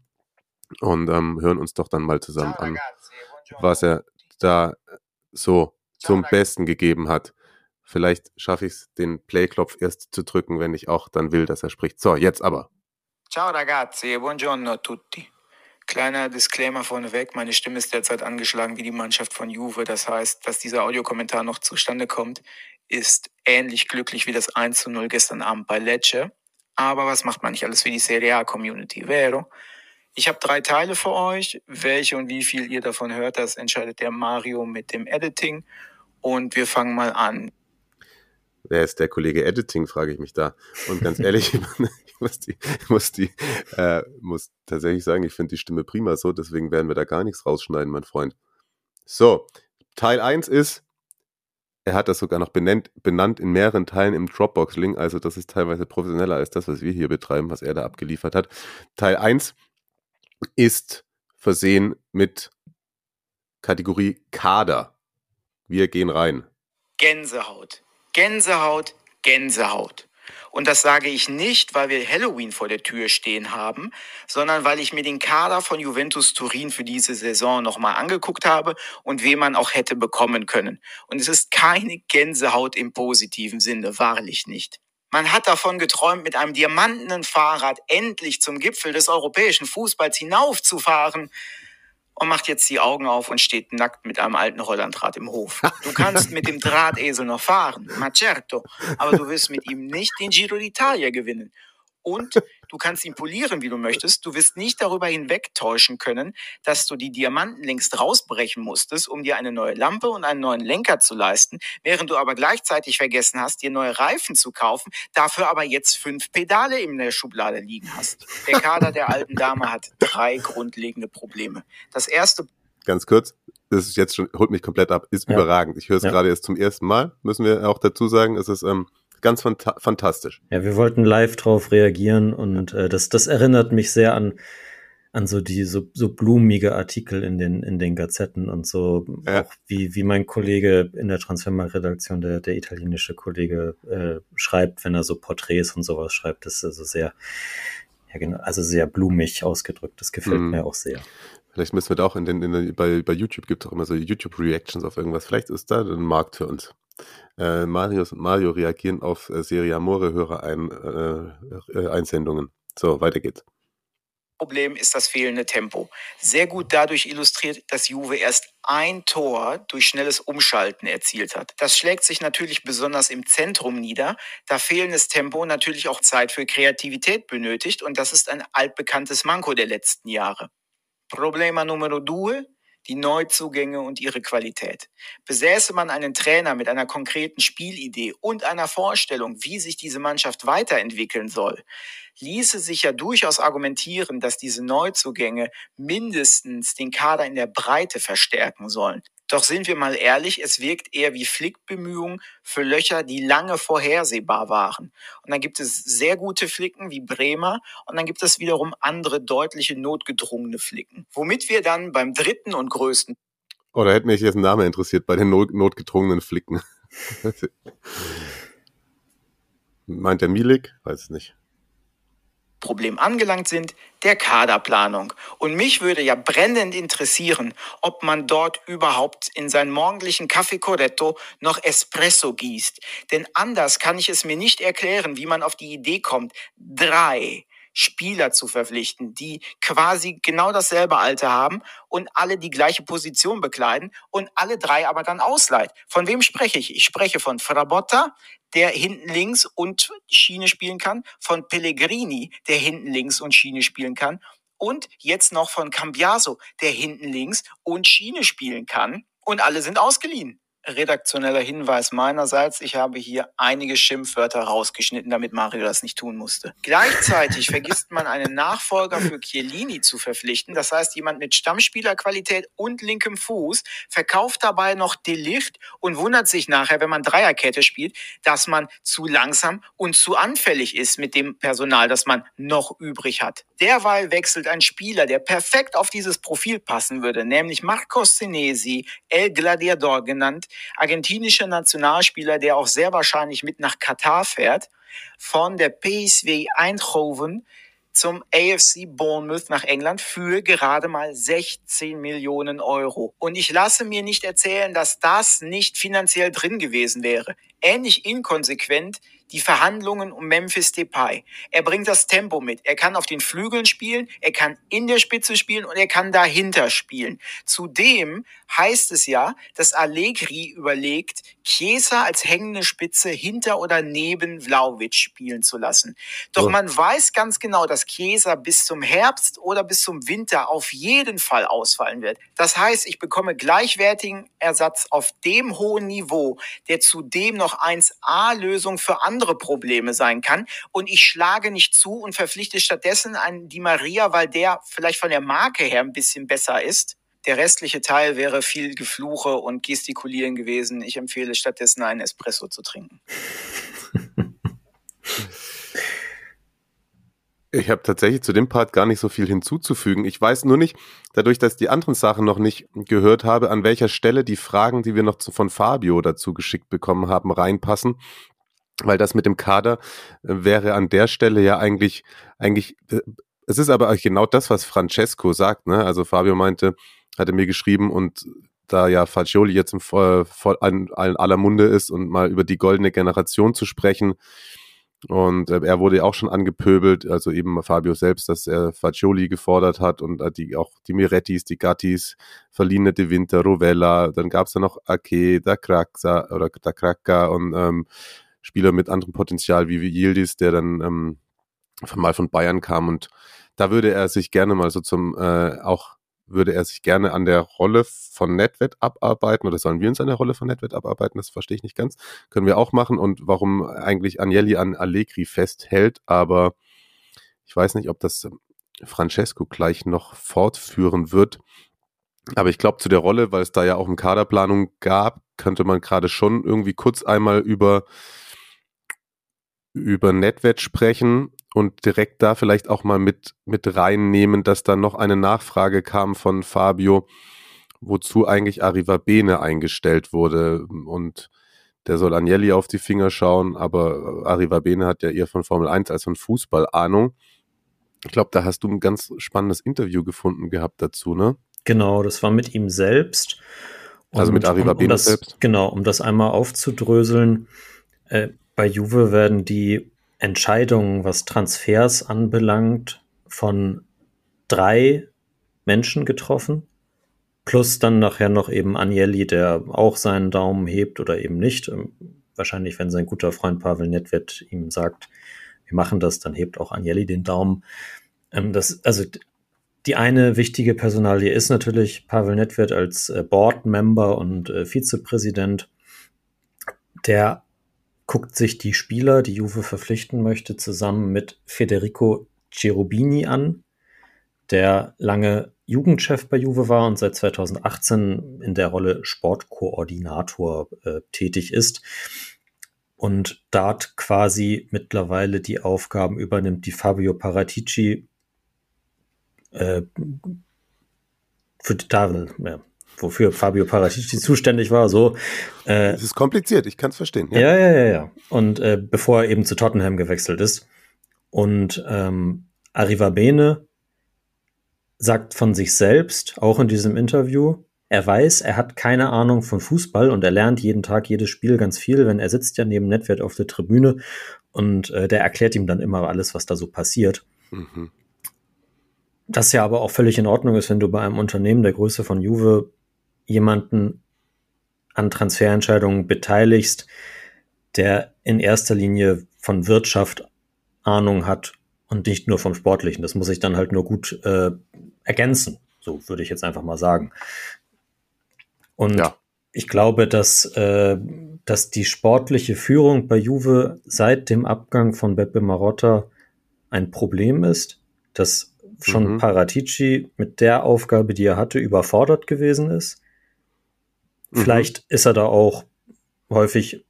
und ähm, hören uns doch dann mal zusammen an, was er da so zum Besten gegeben hat. Vielleicht schaffe ich es, den Play-Klopf erst zu drücken, wenn ich auch dann will, dass er spricht. So, jetzt aber. Ciao ragazzi e buongiorno a tutti. Kleiner Disclaimer vorneweg, meine Stimme ist derzeit angeschlagen wie die Mannschaft von Juve. Das heißt, dass dieser Audiokommentar noch zustande kommt, ist ähnlich glücklich wie das 1 zu 0 gestern Abend bei Lecce. Aber was macht man nicht alles für die Serie A Community, vero? Ich habe drei Teile für euch. Welche und wie viel ihr davon hört, das entscheidet der Mario mit dem Editing. Und wir fangen mal an. Wer ist der Kollege Editing, frage ich mich da. Und ganz ehrlich, ich muss, die, muss, die, äh, muss tatsächlich sagen, ich finde die Stimme prima so, deswegen werden wir da gar nichts rausschneiden, mein Freund. So, Teil 1 ist, er hat das sogar noch benannt, benannt in mehreren Teilen im Dropbox-Link, also das ist teilweise professioneller als das, was wir hier betreiben, was er da abgeliefert hat. Teil 1 ist versehen mit Kategorie Kader. Wir gehen rein. Gänsehaut. Gänsehaut, Gänsehaut. Und das sage ich nicht, weil wir Halloween vor der Tür stehen haben, sondern weil ich mir den Kader von Juventus Turin für diese Saison nochmal angeguckt habe und wen man auch hätte bekommen können. Und es ist keine Gänsehaut im positiven Sinne, wahrlich nicht. Man hat davon geträumt, mit einem diamantenen Fahrrad endlich zum Gipfel des europäischen Fußballs hinaufzufahren und macht jetzt die Augen auf und steht nackt mit einem alten Rollandrad im Hof. Du kannst mit dem Drahtesel noch fahren, ma certo, aber du wirst mit ihm nicht den Giro d'Italia gewinnen. Und du kannst ihn polieren, wie du möchtest. Du wirst nicht darüber hinwegtäuschen können, dass du die Diamanten längst rausbrechen musstest, um dir eine neue Lampe und einen neuen Lenker zu leisten, während du aber gleichzeitig vergessen hast, dir neue Reifen zu kaufen, dafür aber jetzt fünf Pedale in der Schublade liegen hast. Der Kader der alten Dame hat drei grundlegende Probleme. Das erste ganz kurz, das ist jetzt schon, holt mich komplett ab, ist ja. überragend. Ich höre es ja. gerade jetzt zum ersten Mal, müssen wir auch dazu sagen. Es ist ähm, ganz fanta fantastisch. Ja, wir wollten live drauf reagieren und äh, das, das erinnert mich sehr an, an so die so, so blumige Artikel in den, in den Gazetten und so, ja. auch wie, wie mein Kollege in der Transfermarkt-Redaktion, der, der italienische Kollege, äh, schreibt, wenn er so Porträts und sowas schreibt, das ist also sehr, ja genau, also sehr blumig ausgedrückt. Das gefällt mm. mir auch sehr. Vielleicht müssen wir da auch in den, in den bei, bei YouTube gibt es auch immer so YouTube-Reactions auf irgendwas. Vielleicht ist da ein Markt für uns. Äh, Marius und Mario reagieren auf äh, Serie Amore ein, äh, äh. So, weiter geht's. Problem ist das fehlende Tempo. Sehr gut dadurch illustriert, dass Juve erst ein Tor durch schnelles Umschalten erzielt hat. Das schlägt sich natürlich besonders im Zentrum nieder, da fehlendes Tempo natürlich auch Zeit für Kreativität benötigt und das ist ein altbekanntes Manko der letzten Jahre. Problema numero due, die Neuzugänge und ihre Qualität. Besäße man einen Trainer mit einer konkreten Spielidee und einer Vorstellung, wie sich diese Mannschaft weiterentwickeln soll, ließe sich ja durchaus argumentieren, dass diese Neuzugänge mindestens den Kader in der Breite verstärken sollen. Doch sind wir mal ehrlich, es wirkt eher wie Flickbemühungen für Löcher, die lange vorhersehbar waren. Und dann gibt es sehr gute Flicken wie Bremer und dann gibt es wiederum andere deutliche notgedrungene Flicken. Womit wir dann beim dritten und größten. Oh, da hätte mich jetzt ein Name interessiert bei den not notgedrungenen Flicken. Meint der Milik? Weiß es nicht. Problem angelangt sind, der Kaderplanung. Und mich würde ja brennend interessieren, ob man dort überhaupt in seinen morgendlichen Kaffee Corretto noch Espresso gießt. Denn anders kann ich es mir nicht erklären, wie man auf die Idee kommt, drei Spieler zu verpflichten, die quasi genau dasselbe Alter haben und alle die gleiche Position bekleiden und alle drei aber dann ausleiht. Von wem spreche ich? Ich spreche von Frabotta, der hinten links und Schiene spielen kann, von Pellegrini, der hinten links und Schiene spielen kann und jetzt noch von Cambiaso, der hinten links und Schiene spielen kann und alle sind ausgeliehen redaktioneller Hinweis meinerseits. Ich habe hier einige Schimpfwörter rausgeschnitten, damit Mario das nicht tun musste. Gleichzeitig vergisst man einen Nachfolger für Chiellini zu verpflichten. Das heißt, jemand mit Stammspielerqualität und linkem Fuß verkauft dabei noch Delicht und wundert sich nachher, wenn man Dreierkette spielt, dass man zu langsam und zu anfällig ist mit dem Personal, das man noch übrig hat. Derweil wechselt ein Spieler, der perfekt auf dieses Profil passen würde, nämlich Marcos Senesi, El Gladiador genannt, argentinischer Nationalspieler, der auch sehr wahrscheinlich mit nach Katar fährt, von der PSV Eindhoven zum AFC Bournemouth nach England für gerade mal 16 Millionen Euro. Und ich lasse mir nicht erzählen, dass das nicht finanziell drin gewesen wäre. Ähnlich inkonsequent die Verhandlungen um Memphis Depay. Er bringt das Tempo mit. Er kann auf den Flügeln spielen, er kann in der Spitze spielen und er kann dahinter spielen. Zudem heißt es ja, dass Allegri überlegt, Chiesa als hängende Spitze hinter oder neben Vlaovic spielen zu lassen. Doch oh. man weiß ganz genau, dass Chiesa bis zum Herbst oder bis zum Winter auf jeden Fall ausfallen wird. Das heißt, ich bekomme gleichwertigen Ersatz auf dem hohen Niveau, der zudem noch 1A-Lösung für andere andere Probleme sein kann. Und ich schlage nicht zu und verpflichte stattdessen einen Di Maria, weil der vielleicht von der Marke her ein bisschen besser ist. Der restliche Teil wäre viel Gefluche und Gestikulieren gewesen. Ich empfehle stattdessen einen Espresso zu trinken. Ich habe tatsächlich zu dem Part gar nicht so viel hinzuzufügen. Ich weiß nur nicht, dadurch, dass ich die anderen Sachen noch nicht gehört habe, an welcher Stelle die Fragen, die wir noch von Fabio dazu geschickt bekommen haben, reinpassen weil das mit dem Kader äh, wäre an der Stelle ja eigentlich, eigentlich, äh, es ist aber genau das, was Francesco sagt, ne? Also Fabio meinte, hatte mir geschrieben und da ja Fagioli jetzt im voll, voll an, an aller Munde ist und mal über die goldene Generation zu sprechen. Und äh, er wurde ja auch schon angepöbelt, also eben Fabio selbst, dass er Fagioli gefordert hat und äh, die auch die Mirettis, die Gattis, Verline de Winter, Rovella, dann gab es da noch Ake, da Kraxa oder da Kraka und ähm, Spieler mit anderem Potenzial wie Yildiz, der dann ähm, mal von Bayern kam und da würde er sich gerne mal so zum äh, auch würde er sich gerne an der Rolle von Netwet abarbeiten oder sollen wir uns an der Rolle von Netwet abarbeiten? Das verstehe ich nicht ganz. Können wir auch machen und warum eigentlich Agnelli an Allegri festhält, aber ich weiß nicht, ob das Francesco gleich noch fortführen wird. Aber ich glaube, zu der Rolle, weil es da ja auch eine Kaderplanung gab, könnte man gerade schon irgendwie kurz einmal über über NetWet sprechen und direkt da vielleicht auch mal mit, mit reinnehmen, dass dann noch eine Nachfrage kam von Fabio, wozu eigentlich Arriva Bene eingestellt wurde. Und der soll Agnelli auf die Finger schauen, aber Arriva Bene hat ja eher von Formel 1 als von Fußball Ahnung. Ich glaube, da hast du ein ganz spannendes Interview gefunden gehabt dazu, ne? Genau, das war mit ihm selbst. Und also mit Arriva um, um das, selbst? Genau, um das einmal aufzudröseln. Äh, bei Juve werden die Entscheidungen, was Transfers anbelangt, von drei Menschen getroffen. Plus dann nachher noch eben Agnelli, der auch seinen Daumen hebt oder eben nicht. Ähm, wahrscheinlich, wenn sein guter Freund Pavel Nedved ihm sagt, wir machen das, dann hebt auch Agnelli den Daumen. Ähm, das, also die eine wichtige Personalie ist natürlich Pavel Nedved als äh, Board-Member und äh, Vizepräsident, der guckt sich die Spieler, die Juve verpflichten möchte, zusammen mit Federico Cherubini an, der lange Jugendchef bei Juve war und seit 2018 in der Rolle Sportkoordinator äh, tätig ist und dort quasi mittlerweile die Aufgaben übernimmt, die Fabio Paratici äh, für da, ja, wofür Fabio Paratici zuständig war, so. Äh, es ist kompliziert, ich kann es verstehen. Ja, ja, ja, ja. Und äh, bevor er eben zu Tottenham gewechselt ist. Und ähm, Arrivabene sagt von sich selbst, auch in diesem Interview, er weiß, er hat keine Ahnung von Fußball und er lernt jeden Tag jedes Spiel ganz viel, wenn er sitzt ja neben Nedved auf der Tribüne und äh, der erklärt ihm dann immer alles, was da so passiert. Mhm. Das ja aber auch völlig in Ordnung ist, wenn du bei einem Unternehmen der Größe von Juve jemanden an Transferentscheidungen beteiligst, der in erster Linie von Wirtschaft Ahnung hat und nicht nur vom Sportlichen. Das muss ich dann halt nur gut äh, ergänzen. So würde ich jetzt einfach mal sagen. Und ja. ich glaube, dass, äh, dass die sportliche Führung bei Juve seit dem Abgang von Beppe Marotta ein Problem ist, dass schon mhm. Paratici mit der Aufgabe, die er hatte, überfordert gewesen ist. Mhm. Vielleicht ist er da auch häufig,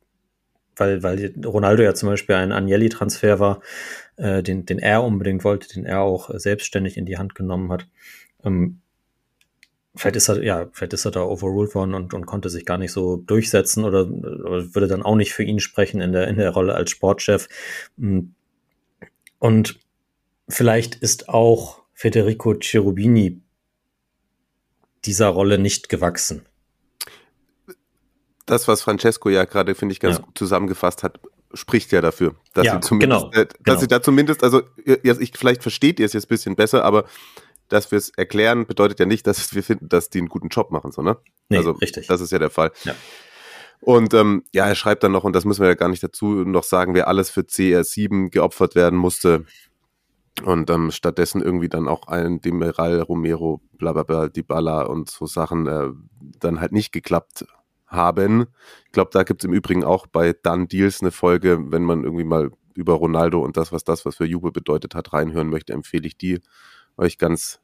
weil, weil Ronaldo ja zum Beispiel ein Agnelli-Transfer war, äh, den, den er unbedingt wollte, den er auch selbstständig in die Hand genommen hat. Ähm, vielleicht ist er, ja, vielleicht ist er da overruled worden und, und konnte sich gar nicht so durchsetzen oder, oder würde dann auch nicht für ihn sprechen in der, in der Rolle als Sportchef. Hm. Und vielleicht ist auch Federico Cherubini dieser Rolle nicht gewachsen. Das, was Francesco ja gerade, finde ich, ganz ja. gut zusammengefasst hat, spricht ja dafür, dass ja, sie zumindest, genau, äh, dass genau. sie da zumindest, also ich, vielleicht versteht ihr es jetzt ein bisschen besser, aber dass wir es erklären, bedeutet ja nicht, dass wir finden, dass die einen guten Job machen, so, ne? Nee, also, richtig. Das ist ja der Fall. Ja. Und ähm, ja, er schreibt dann noch, und das müssen wir ja gar nicht dazu noch sagen, wer alles für CR7 geopfert werden musste. Und ähm, stattdessen irgendwie dann auch ein Demiral, Romero, bla bla bla, Dybala und so Sachen äh, dann halt nicht geklappt haben. Ich glaube, da gibt es im Übrigen auch bei Done Deals eine Folge, wenn man irgendwie mal über Ronaldo und das, was das, was für Juve bedeutet hat, reinhören möchte, empfehle ich die euch ganz,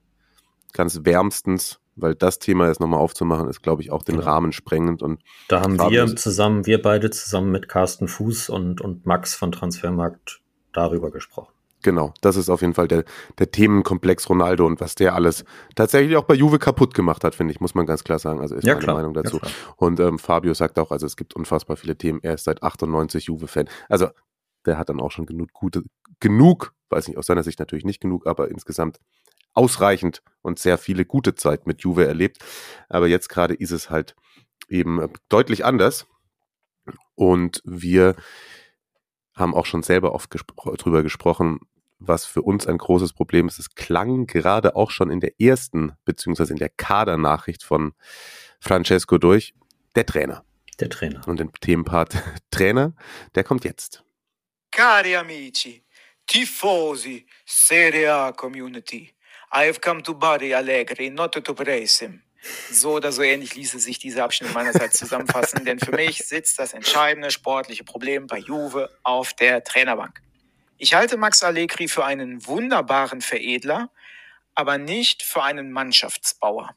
ganz wärmstens, weil das Thema jetzt nochmal aufzumachen, ist, glaube ich, auch den genau. Rahmen sprengend. Und da haben wir zusammen, wir beide zusammen mit Carsten Fuß und, und Max von Transfermarkt darüber gesprochen. Genau, das ist auf jeden Fall der, der Themenkomplex Ronaldo und was der alles tatsächlich auch bei Juve kaputt gemacht hat, finde ich, muss man ganz klar sagen. Also ist ja, meine klar. Meinung dazu. Ja, und ähm, Fabio sagt auch, also es gibt unfassbar viele Themen. Er ist seit 98 Juve-Fan. Also der hat dann auch schon genug gute, genug, weiß nicht, aus seiner Sicht natürlich nicht genug, aber insgesamt ausreichend und sehr viele gute Zeit mit Juve erlebt. Aber jetzt gerade ist es halt eben deutlich anders. Und wir haben auch schon selber oft gespro drüber gesprochen, was für uns ein großes Problem ist. Es klang gerade auch schon in der ersten, beziehungsweise in der Kadernachricht von Francesco durch, der Trainer. Der Trainer. Und den Themenpart Trainer, der kommt jetzt. Cari amici, tifosi, Serie A Community, I have come to bury Allegri, not to praise him. So oder so ähnlich ließe sich dieser Abschnitt meinerseits zusammenfassen, denn für mich sitzt das entscheidende sportliche Problem bei Juve auf der Trainerbank. Ich halte Max Allegri für einen wunderbaren Veredler, aber nicht für einen Mannschaftsbauer.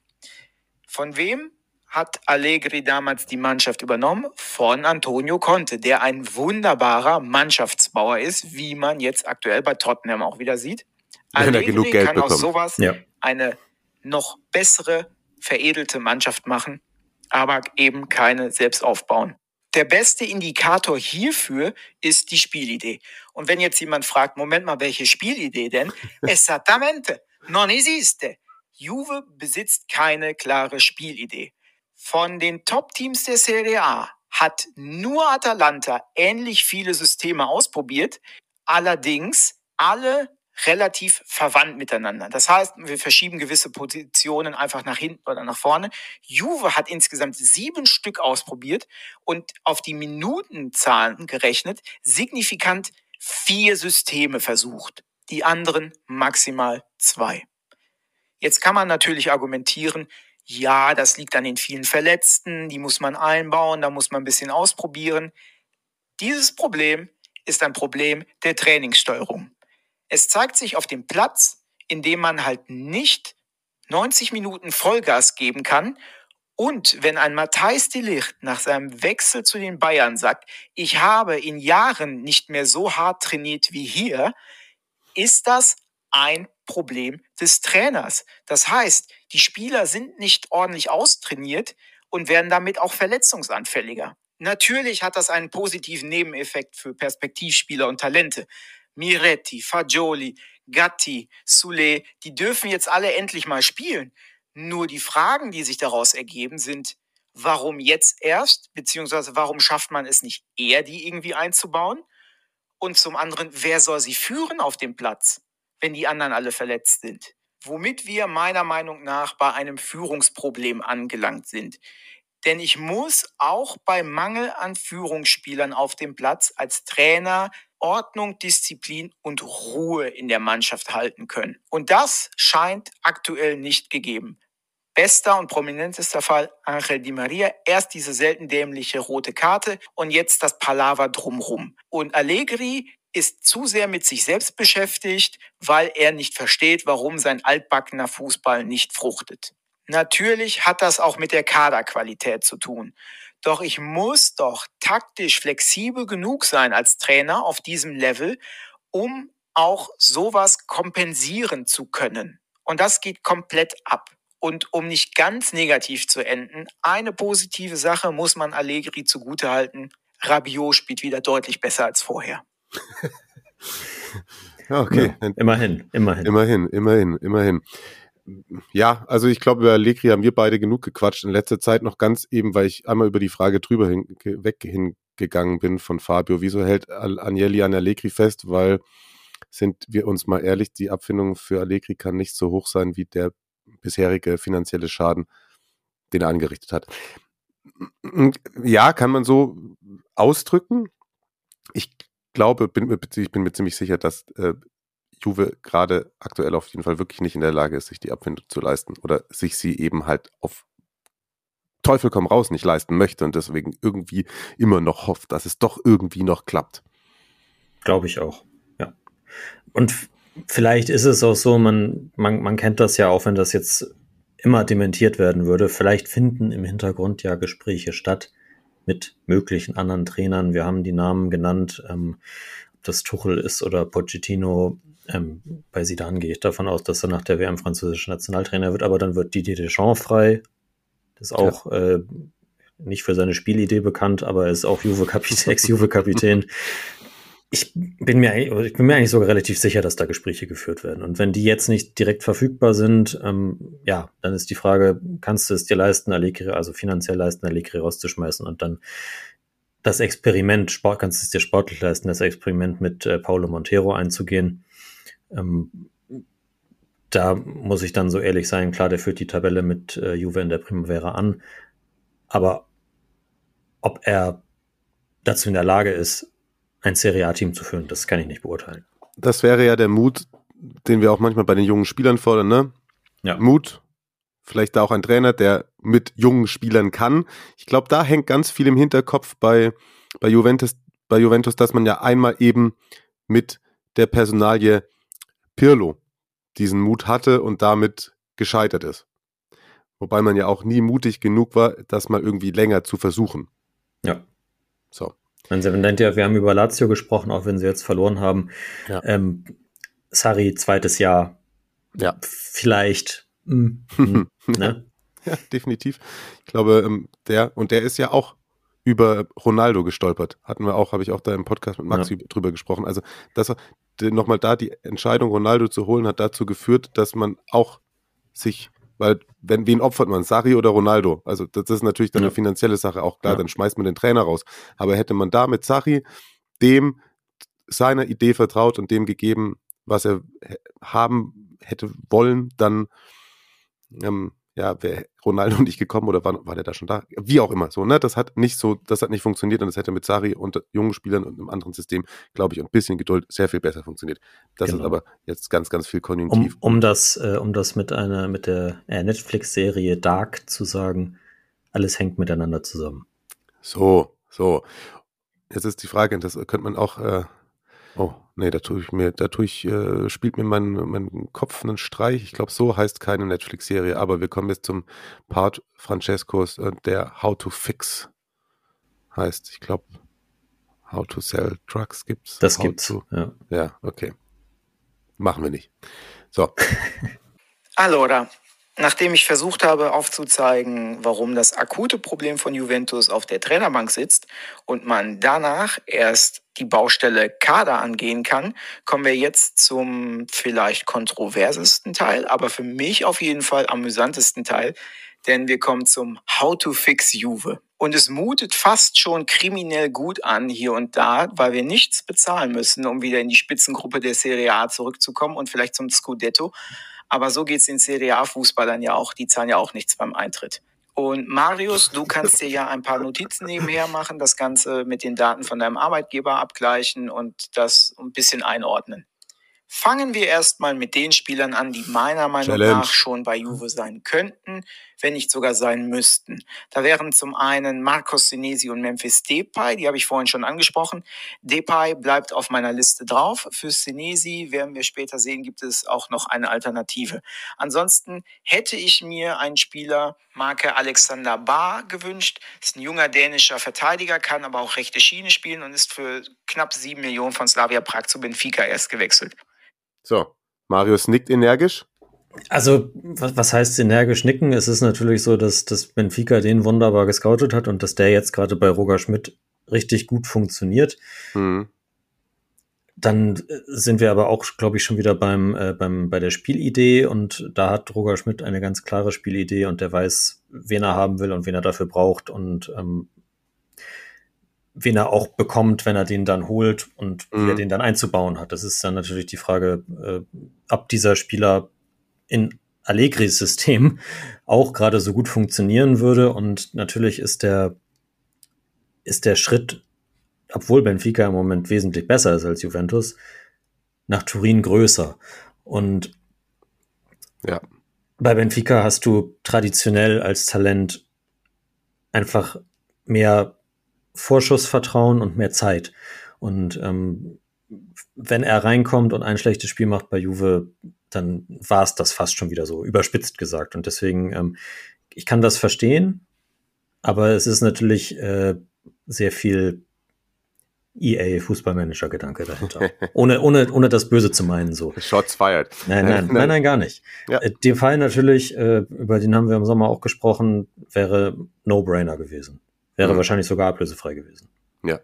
Von wem hat Allegri damals die Mannschaft übernommen? Von Antonio Conte, der ein wunderbarer Mannschaftsbauer ist, wie man jetzt aktuell bei Tottenham auch wieder sieht. Wenn Allegri er genug Geld kann aus sowas ja. eine noch bessere, veredelte Mannschaft machen, aber eben keine selbst aufbauen. Der beste Indikator hierfür ist die Spielidee. Und wenn jetzt jemand fragt, Moment mal, welche Spielidee denn? Esattamente, non esiste. Juve besitzt keine klare Spielidee. Von den Top-Teams der Serie A hat nur Atalanta ähnlich viele Systeme ausprobiert, allerdings alle relativ verwandt miteinander. Das heißt, wir verschieben gewisse Positionen einfach nach hinten oder nach vorne. Juve hat insgesamt sieben Stück ausprobiert und auf die Minutenzahlen gerechnet signifikant vier Systeme versucht. Die anderen maximal zwei. Jetzt kann man natürlich argumentieren, ja, das liegt an den vielen Verletzten, die muss man einbauen, da muss man ein bisschen ausprobieren. Dieses Problem ist ein Problem der Trainingssteuerung. Es zeigt sich auf dem Platz, indem man halt nicht 90 Minuten Vollgas geben kann. Und wenn ein Matthijs de Ligt nach seinem Wechsel zu den Bayern sagt, ich habe in Jahren nicht mehr so hart trainiert wie hier, ist das ein Problem des Trainers. Das heißt, die Spieler sind nicht ordentlich austrainiert und werden damit auch verletzungsanfälliger. Natürlich hat das einen positiven Nebeneffekt für Perspektivspieler und Talente. Miretti, Fagioli, Gatti, Sule, die dürfen jetzt alle endlich mal spielen. Nur die Fragen, die sich daraus ergeben, sind, warum jetzt erst, beziehungsweise warum schafft man es nicht eher, die irgendwie einzubauen? Und zum anderen, wer soll sie führen auf dem Platz, wenn die anderen alle verletzt sind? Womit wir meiner Meinung nach bei einem Führungsproblem angelangt sind. Denn ich muss auch bei Mangel an Führungsspielern auf dem Platz als Trainer Ordnung, Disziplin und Ruhe in der Mannschaft halten können. Und das scheint aktuell nicht gegeben. Bester und prominentester Fall Angel Di Maria. Erst diese selten dämliche rote Karte und jetzt das Palaver drumrum. Und Allegri ist zu sehr mit sich selbst beschäftigt, weil er nicht versteht, warum sein altbackener Fußball nicht fruchtet. Natürlich hat das auch mit der Kaderqualität zu tun. Doch ich muss doch taktisch flexibel genug sein als Trainer auf diesem Level, um auch sowas kompensieren zu können. Und das geht komplett ab. Und um nicht ganz negativ zu enden, eine positive Sache muss man Allegri zugutehalten. Rabiot spielt wieder deutlich besser als vorher. okay. Ja, immerhin, immerhin. Immerhin, immerhin, immerhin. Ja, also ich glaube, über Allegri haben wir beide genug gequatscht. In letzter Zeit noch ganz eben, weil ich einmal über die Frage drüber hin, weg hingegangen bin von Fabio. Wieso hält Agnelli an Allegri fest? Weil, sind wir uns mal ehrlich, die Abfindung für Allegri kann nicht so hoch sein wie der bisherige finanzielle Schaden, den er angerichtet hat. Ja, kann man so ausdrücken. Ich glaube, bin, ich bin mir ziemlich sicher, dass äh, Juve gerade aktuell auf jeden Fall wirklich nicht in der Lage ist, sich die Abfindung zu leisten oder sich sie eben halt auf Teufel komm raus nicht leisten möchte und deswegen irgendwie immer noch hofft, dass es doch irgendwie noch klappt. Glaube ich auch, ja. Und vielleicht ist es auch so, man, man, man kennt das ja auch, wenn das jetzt immer dementiert werden würde. Vielleicht finden im Hintergrund ja Gespräche statt mit möglichen anderen Trainern. Wir haben die Namen genannt, ähm, ob das Tuchel ist oder Pochettino. Ähm, bei Zidane gehe ich davon aus, dass er nach der WM französischer Nationaltrainer wird, aber dann wird Didier Deschamps frei. Das ist auch ja. äh, nicht für seine Spielidee bekannt, aber er ist auch Juve-Kapitän, Ex-Juve-Kapitän ich bin mir, ich bin mir eigentlich sogar relativ sicher, dass da Gespräche geführt werden. Und wenn die jetzt nicht direkt verfügbar sind, ähm, ja, dann ist die Frage, kannst du es dir leisten, Allegri, also finanziell leisten, Allegri rauszuschmeißen und dann das Experiment, Sport, kannst du es dir sportlich leisten, das Experiment mit äh, Paulo Montero einzugehen. Ähm, da muss ich dann so ehrlich sein, klar, der führt die Tabelle mit äh, Juve in der Primavera an. Aber ob er dazu in der Lage ist, ein Serie A-Team zu führen. Das kann ich nicht beurteilen. Das wäre ja der Mut, den wir auch manchmal bei den jungen Spielern fordern, ne? Ja. Mut, vielleicht da auch ein Trainer, der mit jungen Spielern kann. Ich glaube, da hängt ganz viel im Hinterkopf bei, bei Juventus, bei Juventus, dass man ja einmal eben mit der Personalie Pirlo diesen Mut hatte und damit gescheitert ist. Wobei man ja auch nie mutig genug war, das mal irgendwie länger zu versuchen. Ja. So. Man nennt ja, wir haben über Lazio gesprochen, auch wenn sie jetzt verloren haben. Ja. Ähm, Sari, zweites Jahr. Ja. Vielleicht. Mm, mm, ne? Ja, definitiv. Ich glaube, ähm, der, und der ist ja auch über Ronaldo gestolpert. Hatten wir auch, habe ich auch da im Podcast mit Maxi ja. drüber gesprochen. Also, dass nochmal da die Entscheidung, Ronaldo zu holen, hat dazu geführt, dass man auch sich weil, wenn, wen opfert man? Sari oder Ronaldo? Also, das ist natürlich dann ja. eine finanzielle Sache, auch klar, ja. dann schmeißt man den Trainer raus. Aber hätte man da mit Sari dem seiner Idee vertraut und dem gegeben, was er haben hätte wollen, dann ähm, ja, wäre Ronaldo nicht gekommen oder war, war der da schon da? Wie auch immer, so, ne? Das hat nicht so, das hat nicht funktioniert und das hätte mit Sari und jungen Spielern und einem anderen System, glaube ich, und ein bisschen Geduld sehr viel besser funktioniert. Das genau. ist aber jetzt ganz, ganz viel Konjunktiv. Um, um das, äh, um das mit einer, mit der äh, Netflix-Serie Dark zu sagen, alles hängt miteinander zusammen. So, so. Jetzt ist die Frage, das könnte man auch äh, Oh, nee, da tue ich mir, da tue ich, äh, spielt mir mein, mein Kopf einen Streich. Ich glaube, so heißt keine Netflix-Serie, aber wir kommen jetzt zum Part Francescos, äh, der How to Fix heißt. Ich glaube, How to Sell Trucks gibt's. Das How gibt's. To, ja. ja, okay. Machen wir nicht. So. Allora, Nachdem ich versucht habe aufzuzeigen, warum das akute Problem von Juventus auf der Trainerbank sitzt und man danach erst die Baustelle Kader angehen kann, kommen wir jetzt zum vielleicht kontroversesten Teil, aber für mich auf jeden Fall amüsantesten Teil, denn wir kommen zum How to Fix Juve. Und es mutet fast schon kriminell gut an hier und da, weil wir nichts bezahlen müssen, um wieder in die Spitzengruppe der Serie A zurückzukommen und vielleicht zum Scudetto. Aber so geht es den Serie A-Fußballern ja auch. Die zahlen ja auch nichts beim Eintritt. Und Marius, du kannst dir ja ein paar Notizen nebenher machen, das Ganze mit den Daten von deinem Arbeitgeber abgleichen und das ein bisschen einordnen. Fangen wir erstmal mit den Spielern an, die meiner Meinung Challenge. nach schon bei Juve sein könnten, wenn nicht sogar sein müssten. Da wären zum einen Marcos Senesi und Memphis Depay, die habe ich vorhin schon angesprochen. Depay bleibt auf meiner Liste drauf. Für Senesi werden wir später sehen, gibt es auch noch eine Alternative. Ansonsten hätte ich mir einen Spieler Marke Alexander Bar gewünscht. Ist ein junger dänischer Verteidiger, kann aber auch rechte Schiene spielen und ist für knapp sieben Millionen von Slavia Prag zu Benfica erst gewechselt. So, Marius nickt energisch. Also, was, was heißt energisch nicken? Es ist natürlich so, dass, dass Benfica den wunderbar gescoutet hat und dass der jetzt gerade bei Roger Schmidt richtig gut funktioniert. Hm. Dann äh, sind wir aber auch, glaube ich, schon wieder beim, äh, beim, bei der Spielidee und da hat Roger Schmidt eine ganz klare Spielidee und der weiß, wen er haben will und wen er dafür braucht und ähm, wen er auch bekommt, wenn er den dann holt und wie er Mhm. den dann einzubauen hat. Das ist dann natürlich die Frage, äh, ob dieser Spieler in Allegris System auch gerade so gut funktionieren würde. Und natürlich ist der, ist der Schritt, obwohl Benfica im Moment wesentlich besser ist als Juventus, nach Turin größer. Und Ja. bei Benfica hast du traditionell als Talent einfach mehr Vorschussvertrauen und mehr Zeit. Und ähm, wenn er reinkommt und ein schlechtes Spiel macht bei Juve, dann war es das fast schon wieder so, überspitzt gesagt. Und deswegen, ähm, ich kann das verstehen, aber es ist natürlich äh, sehr viel EA-Fußballmanager-Gedanke dahinter. ohne, ohne, ohne das Böse zu meinen, so. Shots fired. Nein, nein, nein, nein, gar nicht. Ja. Äh, Der Fall natürlich, äh, über den haben wir im Sommer auch gesprochen, wäre No-Brainer gewesen. Wäre Mhm. wahrscheinlich sogar ablösefrei gewesen. Ja.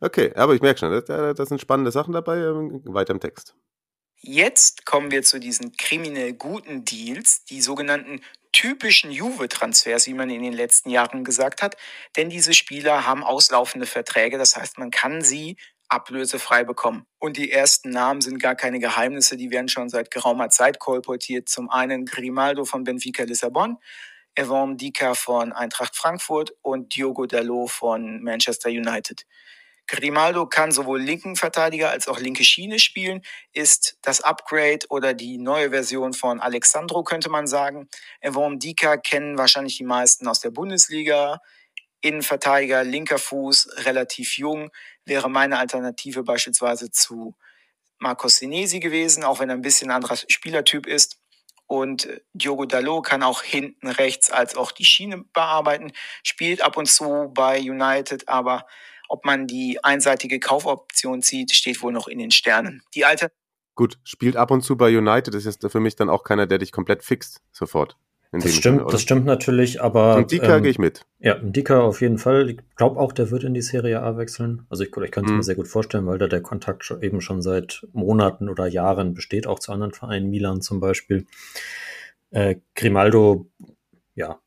Okay, aber ich merke schon, da, da sind spannende Sachen dabei. ähm, Weiter im Text. Jetzt kommen wir zu diesen kriminell guten Deals, die sogenannten typischen Juve-Transfers, wie man in den letzten Jahren gesagt hat. Denn diese Spieler haben auslaufende Verträge, das heißt, man kann sie ablösefrei bekommen. Und die ersten Namen sind gar keine Geheimnisse, die werden schon seit geraumer Zeit kolportiert. Zum einen Grimaldo von Benfica Lissabon, Evan Dika von Eintracht Frankfurt und Diogo Dalot von Manchester United. Grimaldo kann sowohl linken Verteidiger als auch linke Schiene spielen, ist das Upgrade oder die neue Version von Alexandro, könnte man sagen. Evan Dika kennen wahrscheinlich die meisten aus der Bundesliga. Innenverteidiger, linker Fuß, relativ jung, wäre meine Alternative beispielsweise zu Marcos Senesi gewesen, auch wenn er ein bisschen anderer Spielertyp ist. Und Diogo Dalot kann auch hinten rechts als auch die Schiene bearbeiten, spielt ab und zu bei United, aber ob man die einseitige Kaufoption zieht, steht wohl noch in den Sternen. Die alte Gut, spielt ab und zu bei United, das ist für mich dann auch keiner, der dich komplett fixt, sofort. In Das stimmt, Sinne, das stimmt natürlich, aber. Und Dika ähm, gehe ich mit. Ja, Dika auf jeden Fall. Ich glaube auch, der wird in die Serie A wechseln. Also ich, ich könnte es Mhm. mir sehr gut vorstellen, weil da der Kontakt schon, eben schon seit Monaten oder Jahren besteht, auch zu anderen Vereinen, Milan zum Beispiel. Äh, Grimaldo, ja,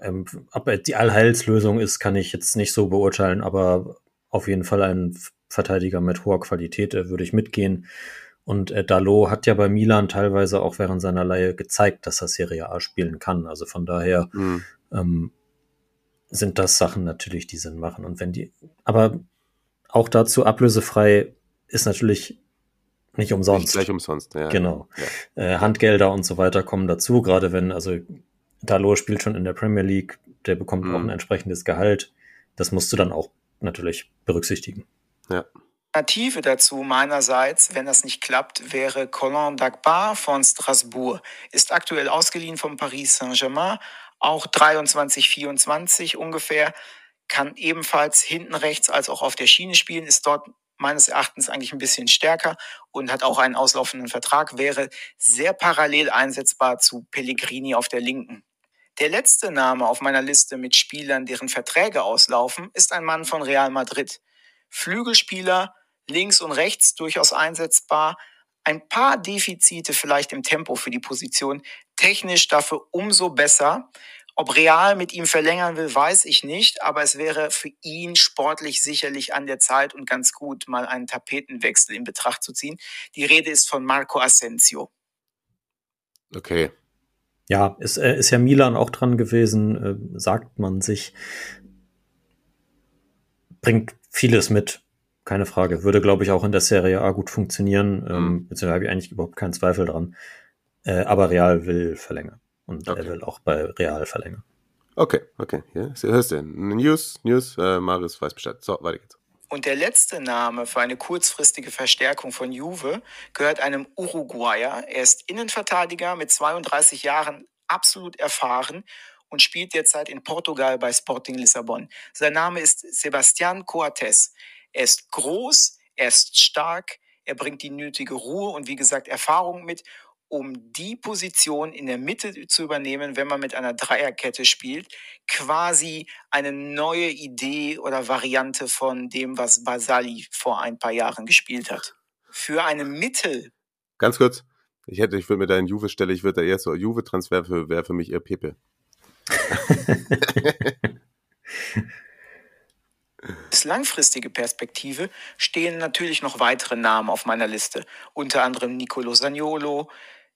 ähm, ob er die Allheilslösung ist, kann ich jetzt nicht so beurteilen, aber auf jeden Fall ein Verteidiger mit hoher Qualität, äh, würde ich mitgehen. Und äh, Dalot hat ja bei Milan teilweise auch während seiner Leihe gezeigt, dass er Serie A spielen kann. Also von daher Hm. ähm, sind das Sachen natürlich, die Sinn machen. Und wenn die, aber auch dazu ablösefrei ist natürlich nicht Nicht umsonst. gleich umsonst. Ja. Genau. Ja. Äh, Handgelder und so weiter kommen dazu, gerade wenn, also Dalot spielt schon in der Premier League, der bekommt Mhm. auch ein entsprechendes Gehalt. Das musst du dann auch natürlich berücksichtigen. Alternative dazu meinerseits, wenn das nicht klappt, wäre Colin Dagbar von Strasbourg. Ist aktuell ausgeliehen von Paris Saint-Germain, auch 23, 24 ungefähr, kann ebenfalls hinten rechts als auch auf der Schiene spielen, ist dort meines Erachtens eigentlich ein bisschen stärker und hat auch einen auslaufenden Vertrag, wäre sehr parallel einsetzbar zu Pellegrini auf der linken. Der letzte Name auf meiner Liste mit Spielern, deren Verträge auslaufen, ist ein Mann von Real Madrid. Flügelspieler links und rechts durchaus einsetzbar. Ein paar Defizite vielleicht im Tempo für die Position. Technisch dafür umso besser. Ob Real mit ihm verlängern will, weiß ich nicht, aber es wäre für ihn sportlich sicherlich an der Zeit und ganz gut, mal einen Tapetenwechsel in Betracht zu ziehen. Die Rede ist von Marco Asensio. Okay. Ja, ist, äh, ist ja Milan auch dran gewesen, äh, sagt man sich. Bringt vieles mit, keine Frage. Würde, glaube ich, auch in der Serie A gut funktionieren. Ähm, mhm. beziehungsweise habe ich eigentlich überhaupt keinen Zweifel dran. Äh, aber Real will verlängern. Und okay. er will auch bei Real verlängern. Okay, okay. Ja, hörst du. News, News, äh, Marius weiß Bescheid. So, weiter geht's. Und der letzte Name für eine kurzfristige Verstärkung von Juve gehört einem Uruguayer. Er ist Innenverteidiger mit 32 Jahren, absolut erfahren und spielt derzeit in Portugal bei Sporting Lissabon. Sein Name ist Sebastian Coates. Er ist groß, er ist stark, er bringt die nötige Ruhe und wie gesagt Erfahrung mit um die Position in der Mitte zu übernehmen, wenn man mit einer Dreierkette spielt, quasi eine neue Idee oder Variante von dem, was Basali vor ein paar Jahren gespielt hat. Für eine Mittel. Ganz kurz, ich hätte, ich würde mit deinen Juve-Stelle, ich würde da eher so Juve-Transfer für, wäre für mich eher Pepe. Als langfristige Perspektive stehen natürlich noch weitere Namen auf meiner Liste, unter anderem Nicolo Sagnolo,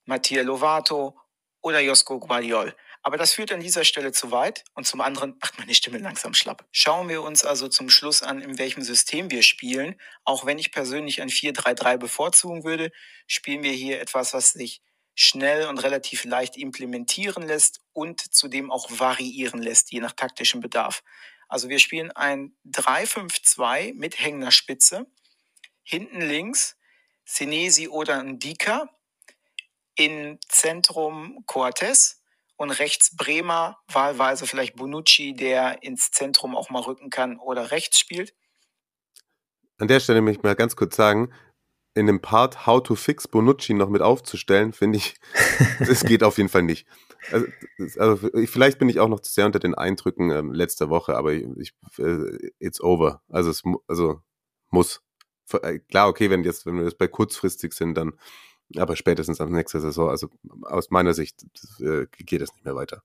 Mattia Lovato oder Josko Guardiol. Aber das führt an dieser Stelle zu weit und zum anderen macht meine Stimme langsam schlapp. Schauen wir uns also zum Schluss an, in welchem System wir spielen. Auch wenn ich persönlich ein 4-3-3 bevorzugen würde, spielen wir hier etwas, was sich schnell und relativ leicht implementieren lässt und zudem auch variieren lässt, je nach taktischem Bedarf. Also wir spielen ein 3-5-2 mit hängender Spitze. Hinten links Senesi oder Ndika im Zentrum Coates und rechts Bremer, wahlweise vielleicht Bonucci, der ins Zentrum auch mal rücken kann oder rechts spielt. An der Stelle möchte ich mal ganz kurz sagen, in dem Part How to Fix Bonucci noch mit aufzustellen, finde ich, das geht auf jeden Fall nicht. Also, also, vielleicht bin ich auch noch zu sehr unter den Eindrücken ähm, letzter Woche, aber ich, äh, it's over. Also es also muss. Äh, klar, okay, wenn jetzt, wenn wir das bei kurzfristig sind, dann aber spätestens am nächsten Saison, also aus meiner Sicht äh, geht es nicht mehr weiter.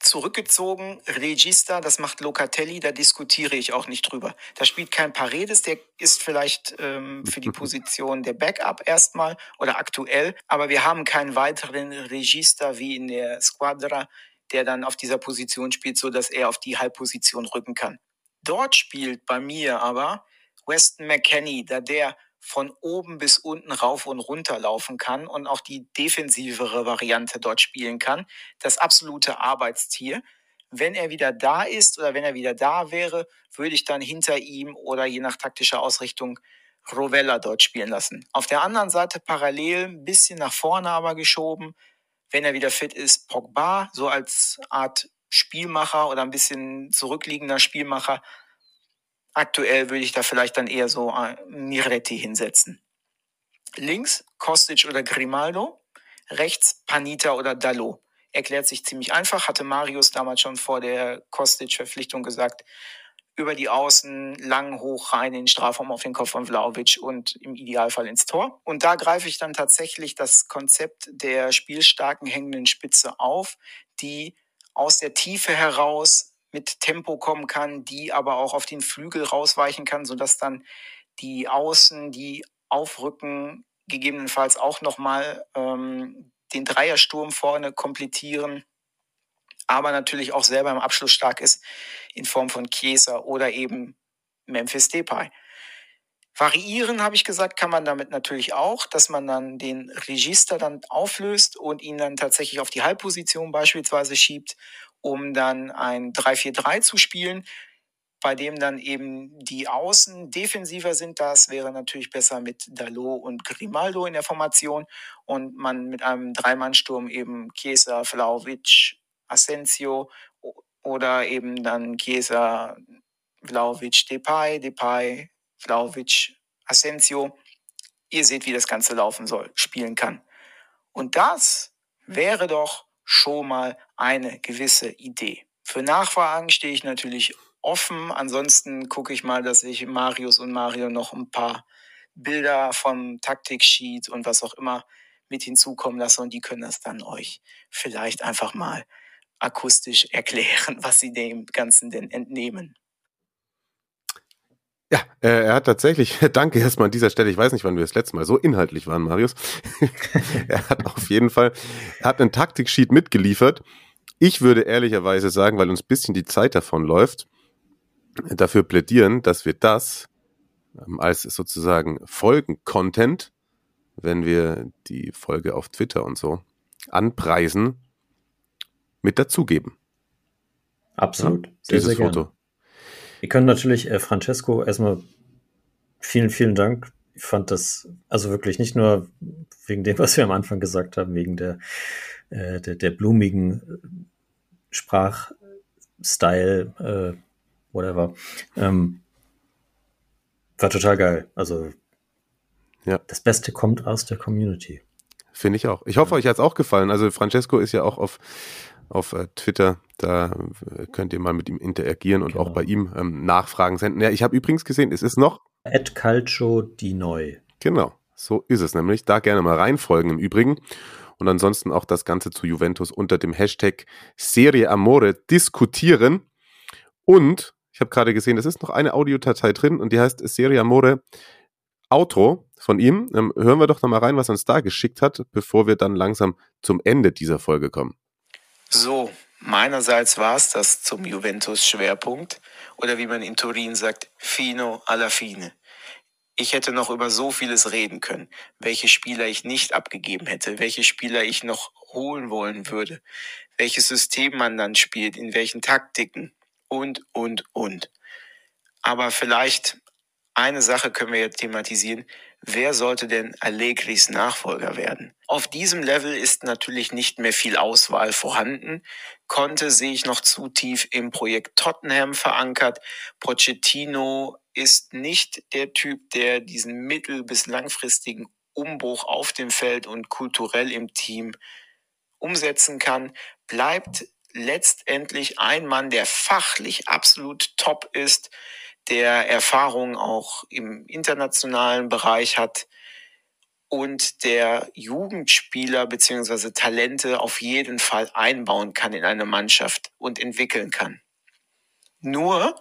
Zurückgezogen, Regista, das macht Locatelli, da diskutiere ich auch nicht drüber. Da spielt kein Paredes, der ist vielleicht ähm, für die Position der Backup erstmal oder aktuell, aber wir haben keinen weiteren Regista wie in der Squadra, der dann auf dieser Position spielt, so dass er auf die Halbposition rücken kann. Dort spielt bei mir aber Weston McKenney, da der von oben bis unten rauf und runter laufen kann und auch die defensivere Variante dort spielen kann. Das absolute Arbeitstier. Wenn er wieder da ist oder wenn er wieder da wäre, würde ich dann hinter ihm oder je nach taktischer Ausrichtung Rovella dort spielen lassen. Auf der anderen Seite parallel ein bisschen nach vorne aber geschoben. Wenn er wieder fit ist, Pogba, so als Art Spielmacher oder ein bisschen zurückliegender Spielmacher Aktuell würde ich da vielleicht dann eher so äh, Miretti hinsetzen. Links Kostic oder Grimaldo, rechts Panita oder Dallo. Erklärt sich ziemlich einfach, hatte Marius damals schon vor der Kostic-Verpflichtung gesagt. Über die Außen, lang hoch rein in den Strafraum auf den Kopf von Vlaovic und im Idealfall ins Tor. Und da greife ich dann tatsächlich das Konzept der spielstarken hängenden Spitze auf, die aus der Tiefe heraus mit Tempo kommen kann, die aber auch auf den Flügel rausweichen kann, sodass dann die Außen, die aufrücken, gegebenenfalls auch nochmal ähm, den Dreiersturm vorne komplettieren, aber natürlich auch selber im Abschluss stark ist in Form von Chiesa oder eben Memphis Depay. Variieren, habe ich gesagt, kann man damit natürlich auch, dass man dann den Register dann auflöst und ihn dann tatsächlich auf die Halbposition beispielsweise schiebt um dann ein 3-4-3 zu spielen, bei dem dann eben die Außen defensiver sind. Das wäre natürlich besser mit Dalot und Grimaldo in der Formation und man mit einem Dreimannsturm eben Chiesa, Vlaovic, Asensio oder eben dann Chiesa, Vlaovic, Depay, Depay, Vlaovic, Asensio. Ihr seht, wie das Ganze laufen soll, spielen kann. Und das wäre doch schon mal eine gewisse Idee. Für Nachfragen stehe ich natürlich offen. Ansonsten gucke ich mal, dass ich Marius und Mario noch ein paar Bilder vom Taktiksheet und was auch immer mit hinzukommen lasse und die können das dann euch vielleicht einfach mal akustisch erklären, was sie dem Ganzen denn entnehmen. Ja, äh, er hat tatsächlich, danke erstmal an dieser Stelle, ich weiß nicht, wann wir das letzte Mal so inhaltlich waren, Marius. er hat auf jeden Fall, er hat einen Taktiksheet mitgeliefert. Ich würde ehrlicherweise sagen, weil uns bisschen die Zeit davon läuft, dafür plädieren, dass wir das ähm, als sozusagen Folgen-Content, wenn wir die Folge auf Twitter und so anpreisen, mit dazugeben. Absolut. Ja, sehr, dieses sehr Foto. Wir können natürlich äh, Francesco erstmal vielen, vielen Dank. Ich fand das also wirklich nicht nur wegen dem, was wir am Anfang gesagt haben, wegen der, äh, der, der blumigen Sprachstyle, äh, whatever. Ähm, war total geil. Also ja. das Beste kommt aus der Community. Finde ich auch. Ich hoffe, euch hat es auch gefallen. Also Francesco ist ja auch auf, auf äh, Twitter. Da äh, könnt ihr mal mit ihm interagieren und genau. auch bei ihm ähm, Nachfragen senden. Ja, ich habe übrigens gesehen, es ist noch Ed Calcio die neu. Genau, so ist es nämlich. Da gerne mal reinfolgen im Übrigen. Und ansonsten auch das Ganze zu Juventus unter dem Hashtag Serie Amore diskutieren. Und ich habe gerade gesehen, es ist noch eine Audiodatei drin und die heißt Serie Amore Outro von ihm. Ähm, hören wir doch noch mal rein, was er uns da geschickt hat, bevor wir dann langsam zum Ende dieser Folge kommen. So, meinerseits war es das zum Juventus-Schwerpunkt oder wie man in Turin sagt, fino alla fine. Ich hätte noch über so vieles reden können, welche Spieler ich nicht abgegeben hätte, welche Spieler ich noch holen wollen würde, welches System man dann spielt, in welchen Taktiken und, und, und. Aber vielleicht eine Sache können wir jetzt thematisieren. Wer sollte denn Allegris Nachfolger werden? Auf diesem Level ist natürlich nicht mehr viel Auswahl vorhanden. Conte sehe ich noch zu tief im Projekt Tottenham verankert. Pochettino ist nicht der Typ, der diesen mittel- bis langfristigen Umbruch auf dem Feld und kulturell im Team umsetzen kann. Bleibt letztendlich ein Mann, der fachlich absolut top ist, der Erfahrung auch im internationalen Bereich hat und der Jugendspieler beziehungsweise Talente auf jeden Fall einbauen kann in eine Mannschaft und entwickeln kann. Nur,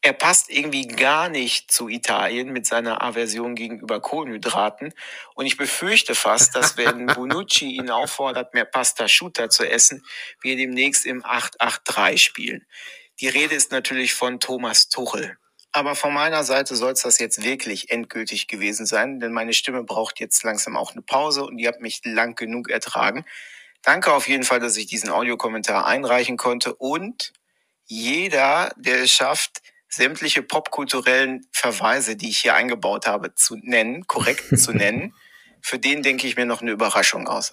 er passt irgendwie gar nicht zu Italien mit seiner Aversion gegenüber Kohlenhydraten. Und ich befürchte fast, dass wenn Bonucci ihn auffordert, mehr Pasta Schuta zu essen, wir demnächst im 8-8-3 spielen. Die Rede ist natürlich von Thomas Tuchel. Aber von meiner Seite soll es das jetzt wirklich endgültig gewesen sein, denn meine Stimme braucht jetzt langsam auch eine Pause und ihr habt mich lang genug ertragen. Danke auf jeden Fall, dass ich diesen Audiokommentar einreichen konnte und jeder, der es schafft, sämtliche popkulturellen Verweise, die ich hier eingebaut habe, zu nennen, korrekt zu nennen, für den denke ich mir noch eine Überraschung aus.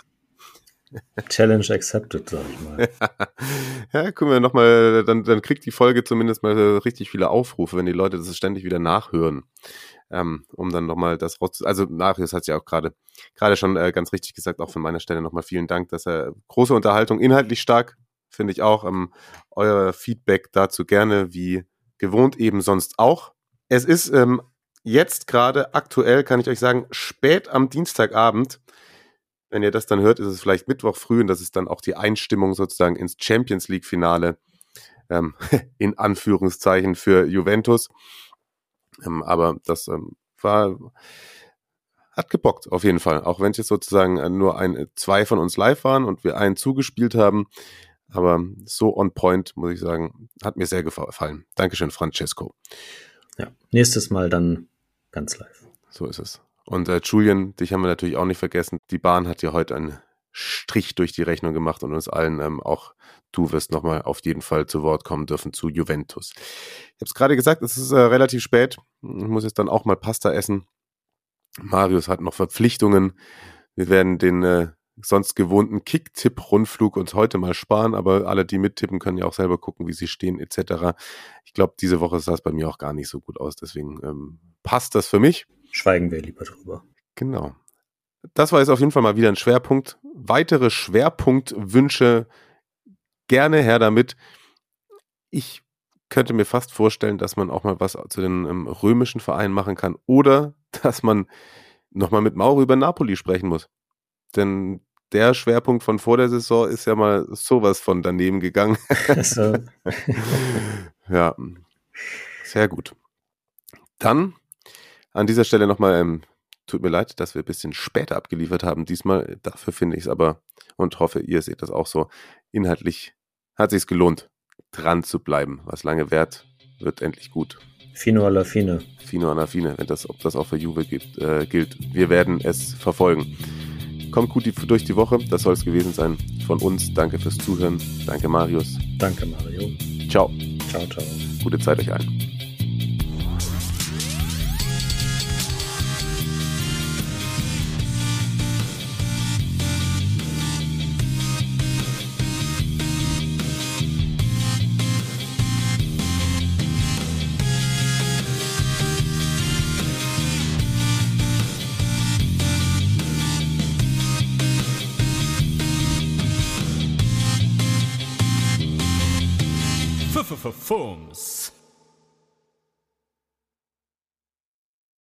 Challenge accepted, sag ich mal. ja, gucken wir nochmal, dann, dann kriegt die Folge zumindest mal richtig viele Aufrufe, wenn die Leute das ständig wieder nachhören. Ähm, um dann nochmal das raus, also Marius hat ja auch gerade gerade schon äh, ganz richtig gesagt, auch von meiner Stelle nochmal vielen Dank, dass er große Unterhaltung, inhaltlich stark, finde ich auch. Ähm, euer Feedback dazu gerne, wie gewohnt eben sonst auch. Es ist ähm, jetzt gerade aktuell, kann ich euch sagen, spät am Dienstagabend. Wenn ihr das dann hört, ist es vielleicht Mittwoch früh und das ist dann auch die Einstimmung sozusagen ins Champions League-Finale ähm, in Anführungszeichen für Juventus. Ähm, aber das ähm, war hat gebockt auf jeden Fall, auch wenn es jetzt sozusagen äh, nur ein zwei von uns live waren und wir einen zugespielt haben. Aber so on point, muss ich sagen, hat mir sehr gefallen. Dankeschön, Francesco. Ja, nächstes Mal dann ganz live. So ist es. Und äh, Julian, dich haben wir natürlich auch nicht vergessen. Die Bahn hat ja heute einen Strich durch die Rechnung gemacht und uns allen ähm, auch du wirst nochmal auf jeden Fall zu Wort kommen dürfen zu Juventus. Ich habe es gerade gesagt, es ist äh, relativ spät. Ich muss jetzt dann auch mal Pasta essen. Marius hat noch Verpflichtungen. Wir werden den äh, sonst gewohnten Kick-Tipp-Rundflug uns heute mal sparen, aber alle, die mittippen, können ja auch selber gucken, wie sie stehen, etc. Ich glaube, diese Woche sah es bei mir auch gar nicht so gut aus, deswegen ähm, passt das für mich schweigen wir lieber drüber. Genau. Das war jetzt auf jeden Fall mal wieder ein Schwerpunkt. Weitere Schwerpunktwünsche gerne her damit. Ich könnte mir fast vorstellen, dass man auch mal was zu den ähm, römischen Vereinen machen kann oder dass man nochmal mit Mauro über Napoli sprechen muss. Denn der Schwerpunkt von vor der Saison ist ja mal sowas von daneben gegangen. Ja, sehr gut. Dann an dieser Stelle nochmal, ähm, tut mir leid, dass wir ein bisschen später abgeliefert haben. Diesmal, dafür finde ich es aber und hoffe, ihr seht das auch so. Inhaltlich hat sich gelohnt, dran zu bleiben. Was lange währt, wird endlich gut. Fino alla fine. Fino alla fine, wenn das, ob das auch für Juve gibt, äh, gilt. Wir werden es verfolgen. Kommt gut die, durch die Woche, das soll es gewesen sein. Von uns, danke fürs Zuhören. Danke, Marius. Danke, Mario. Ciao. Ciao, ciao. Gute Zeit euch allen.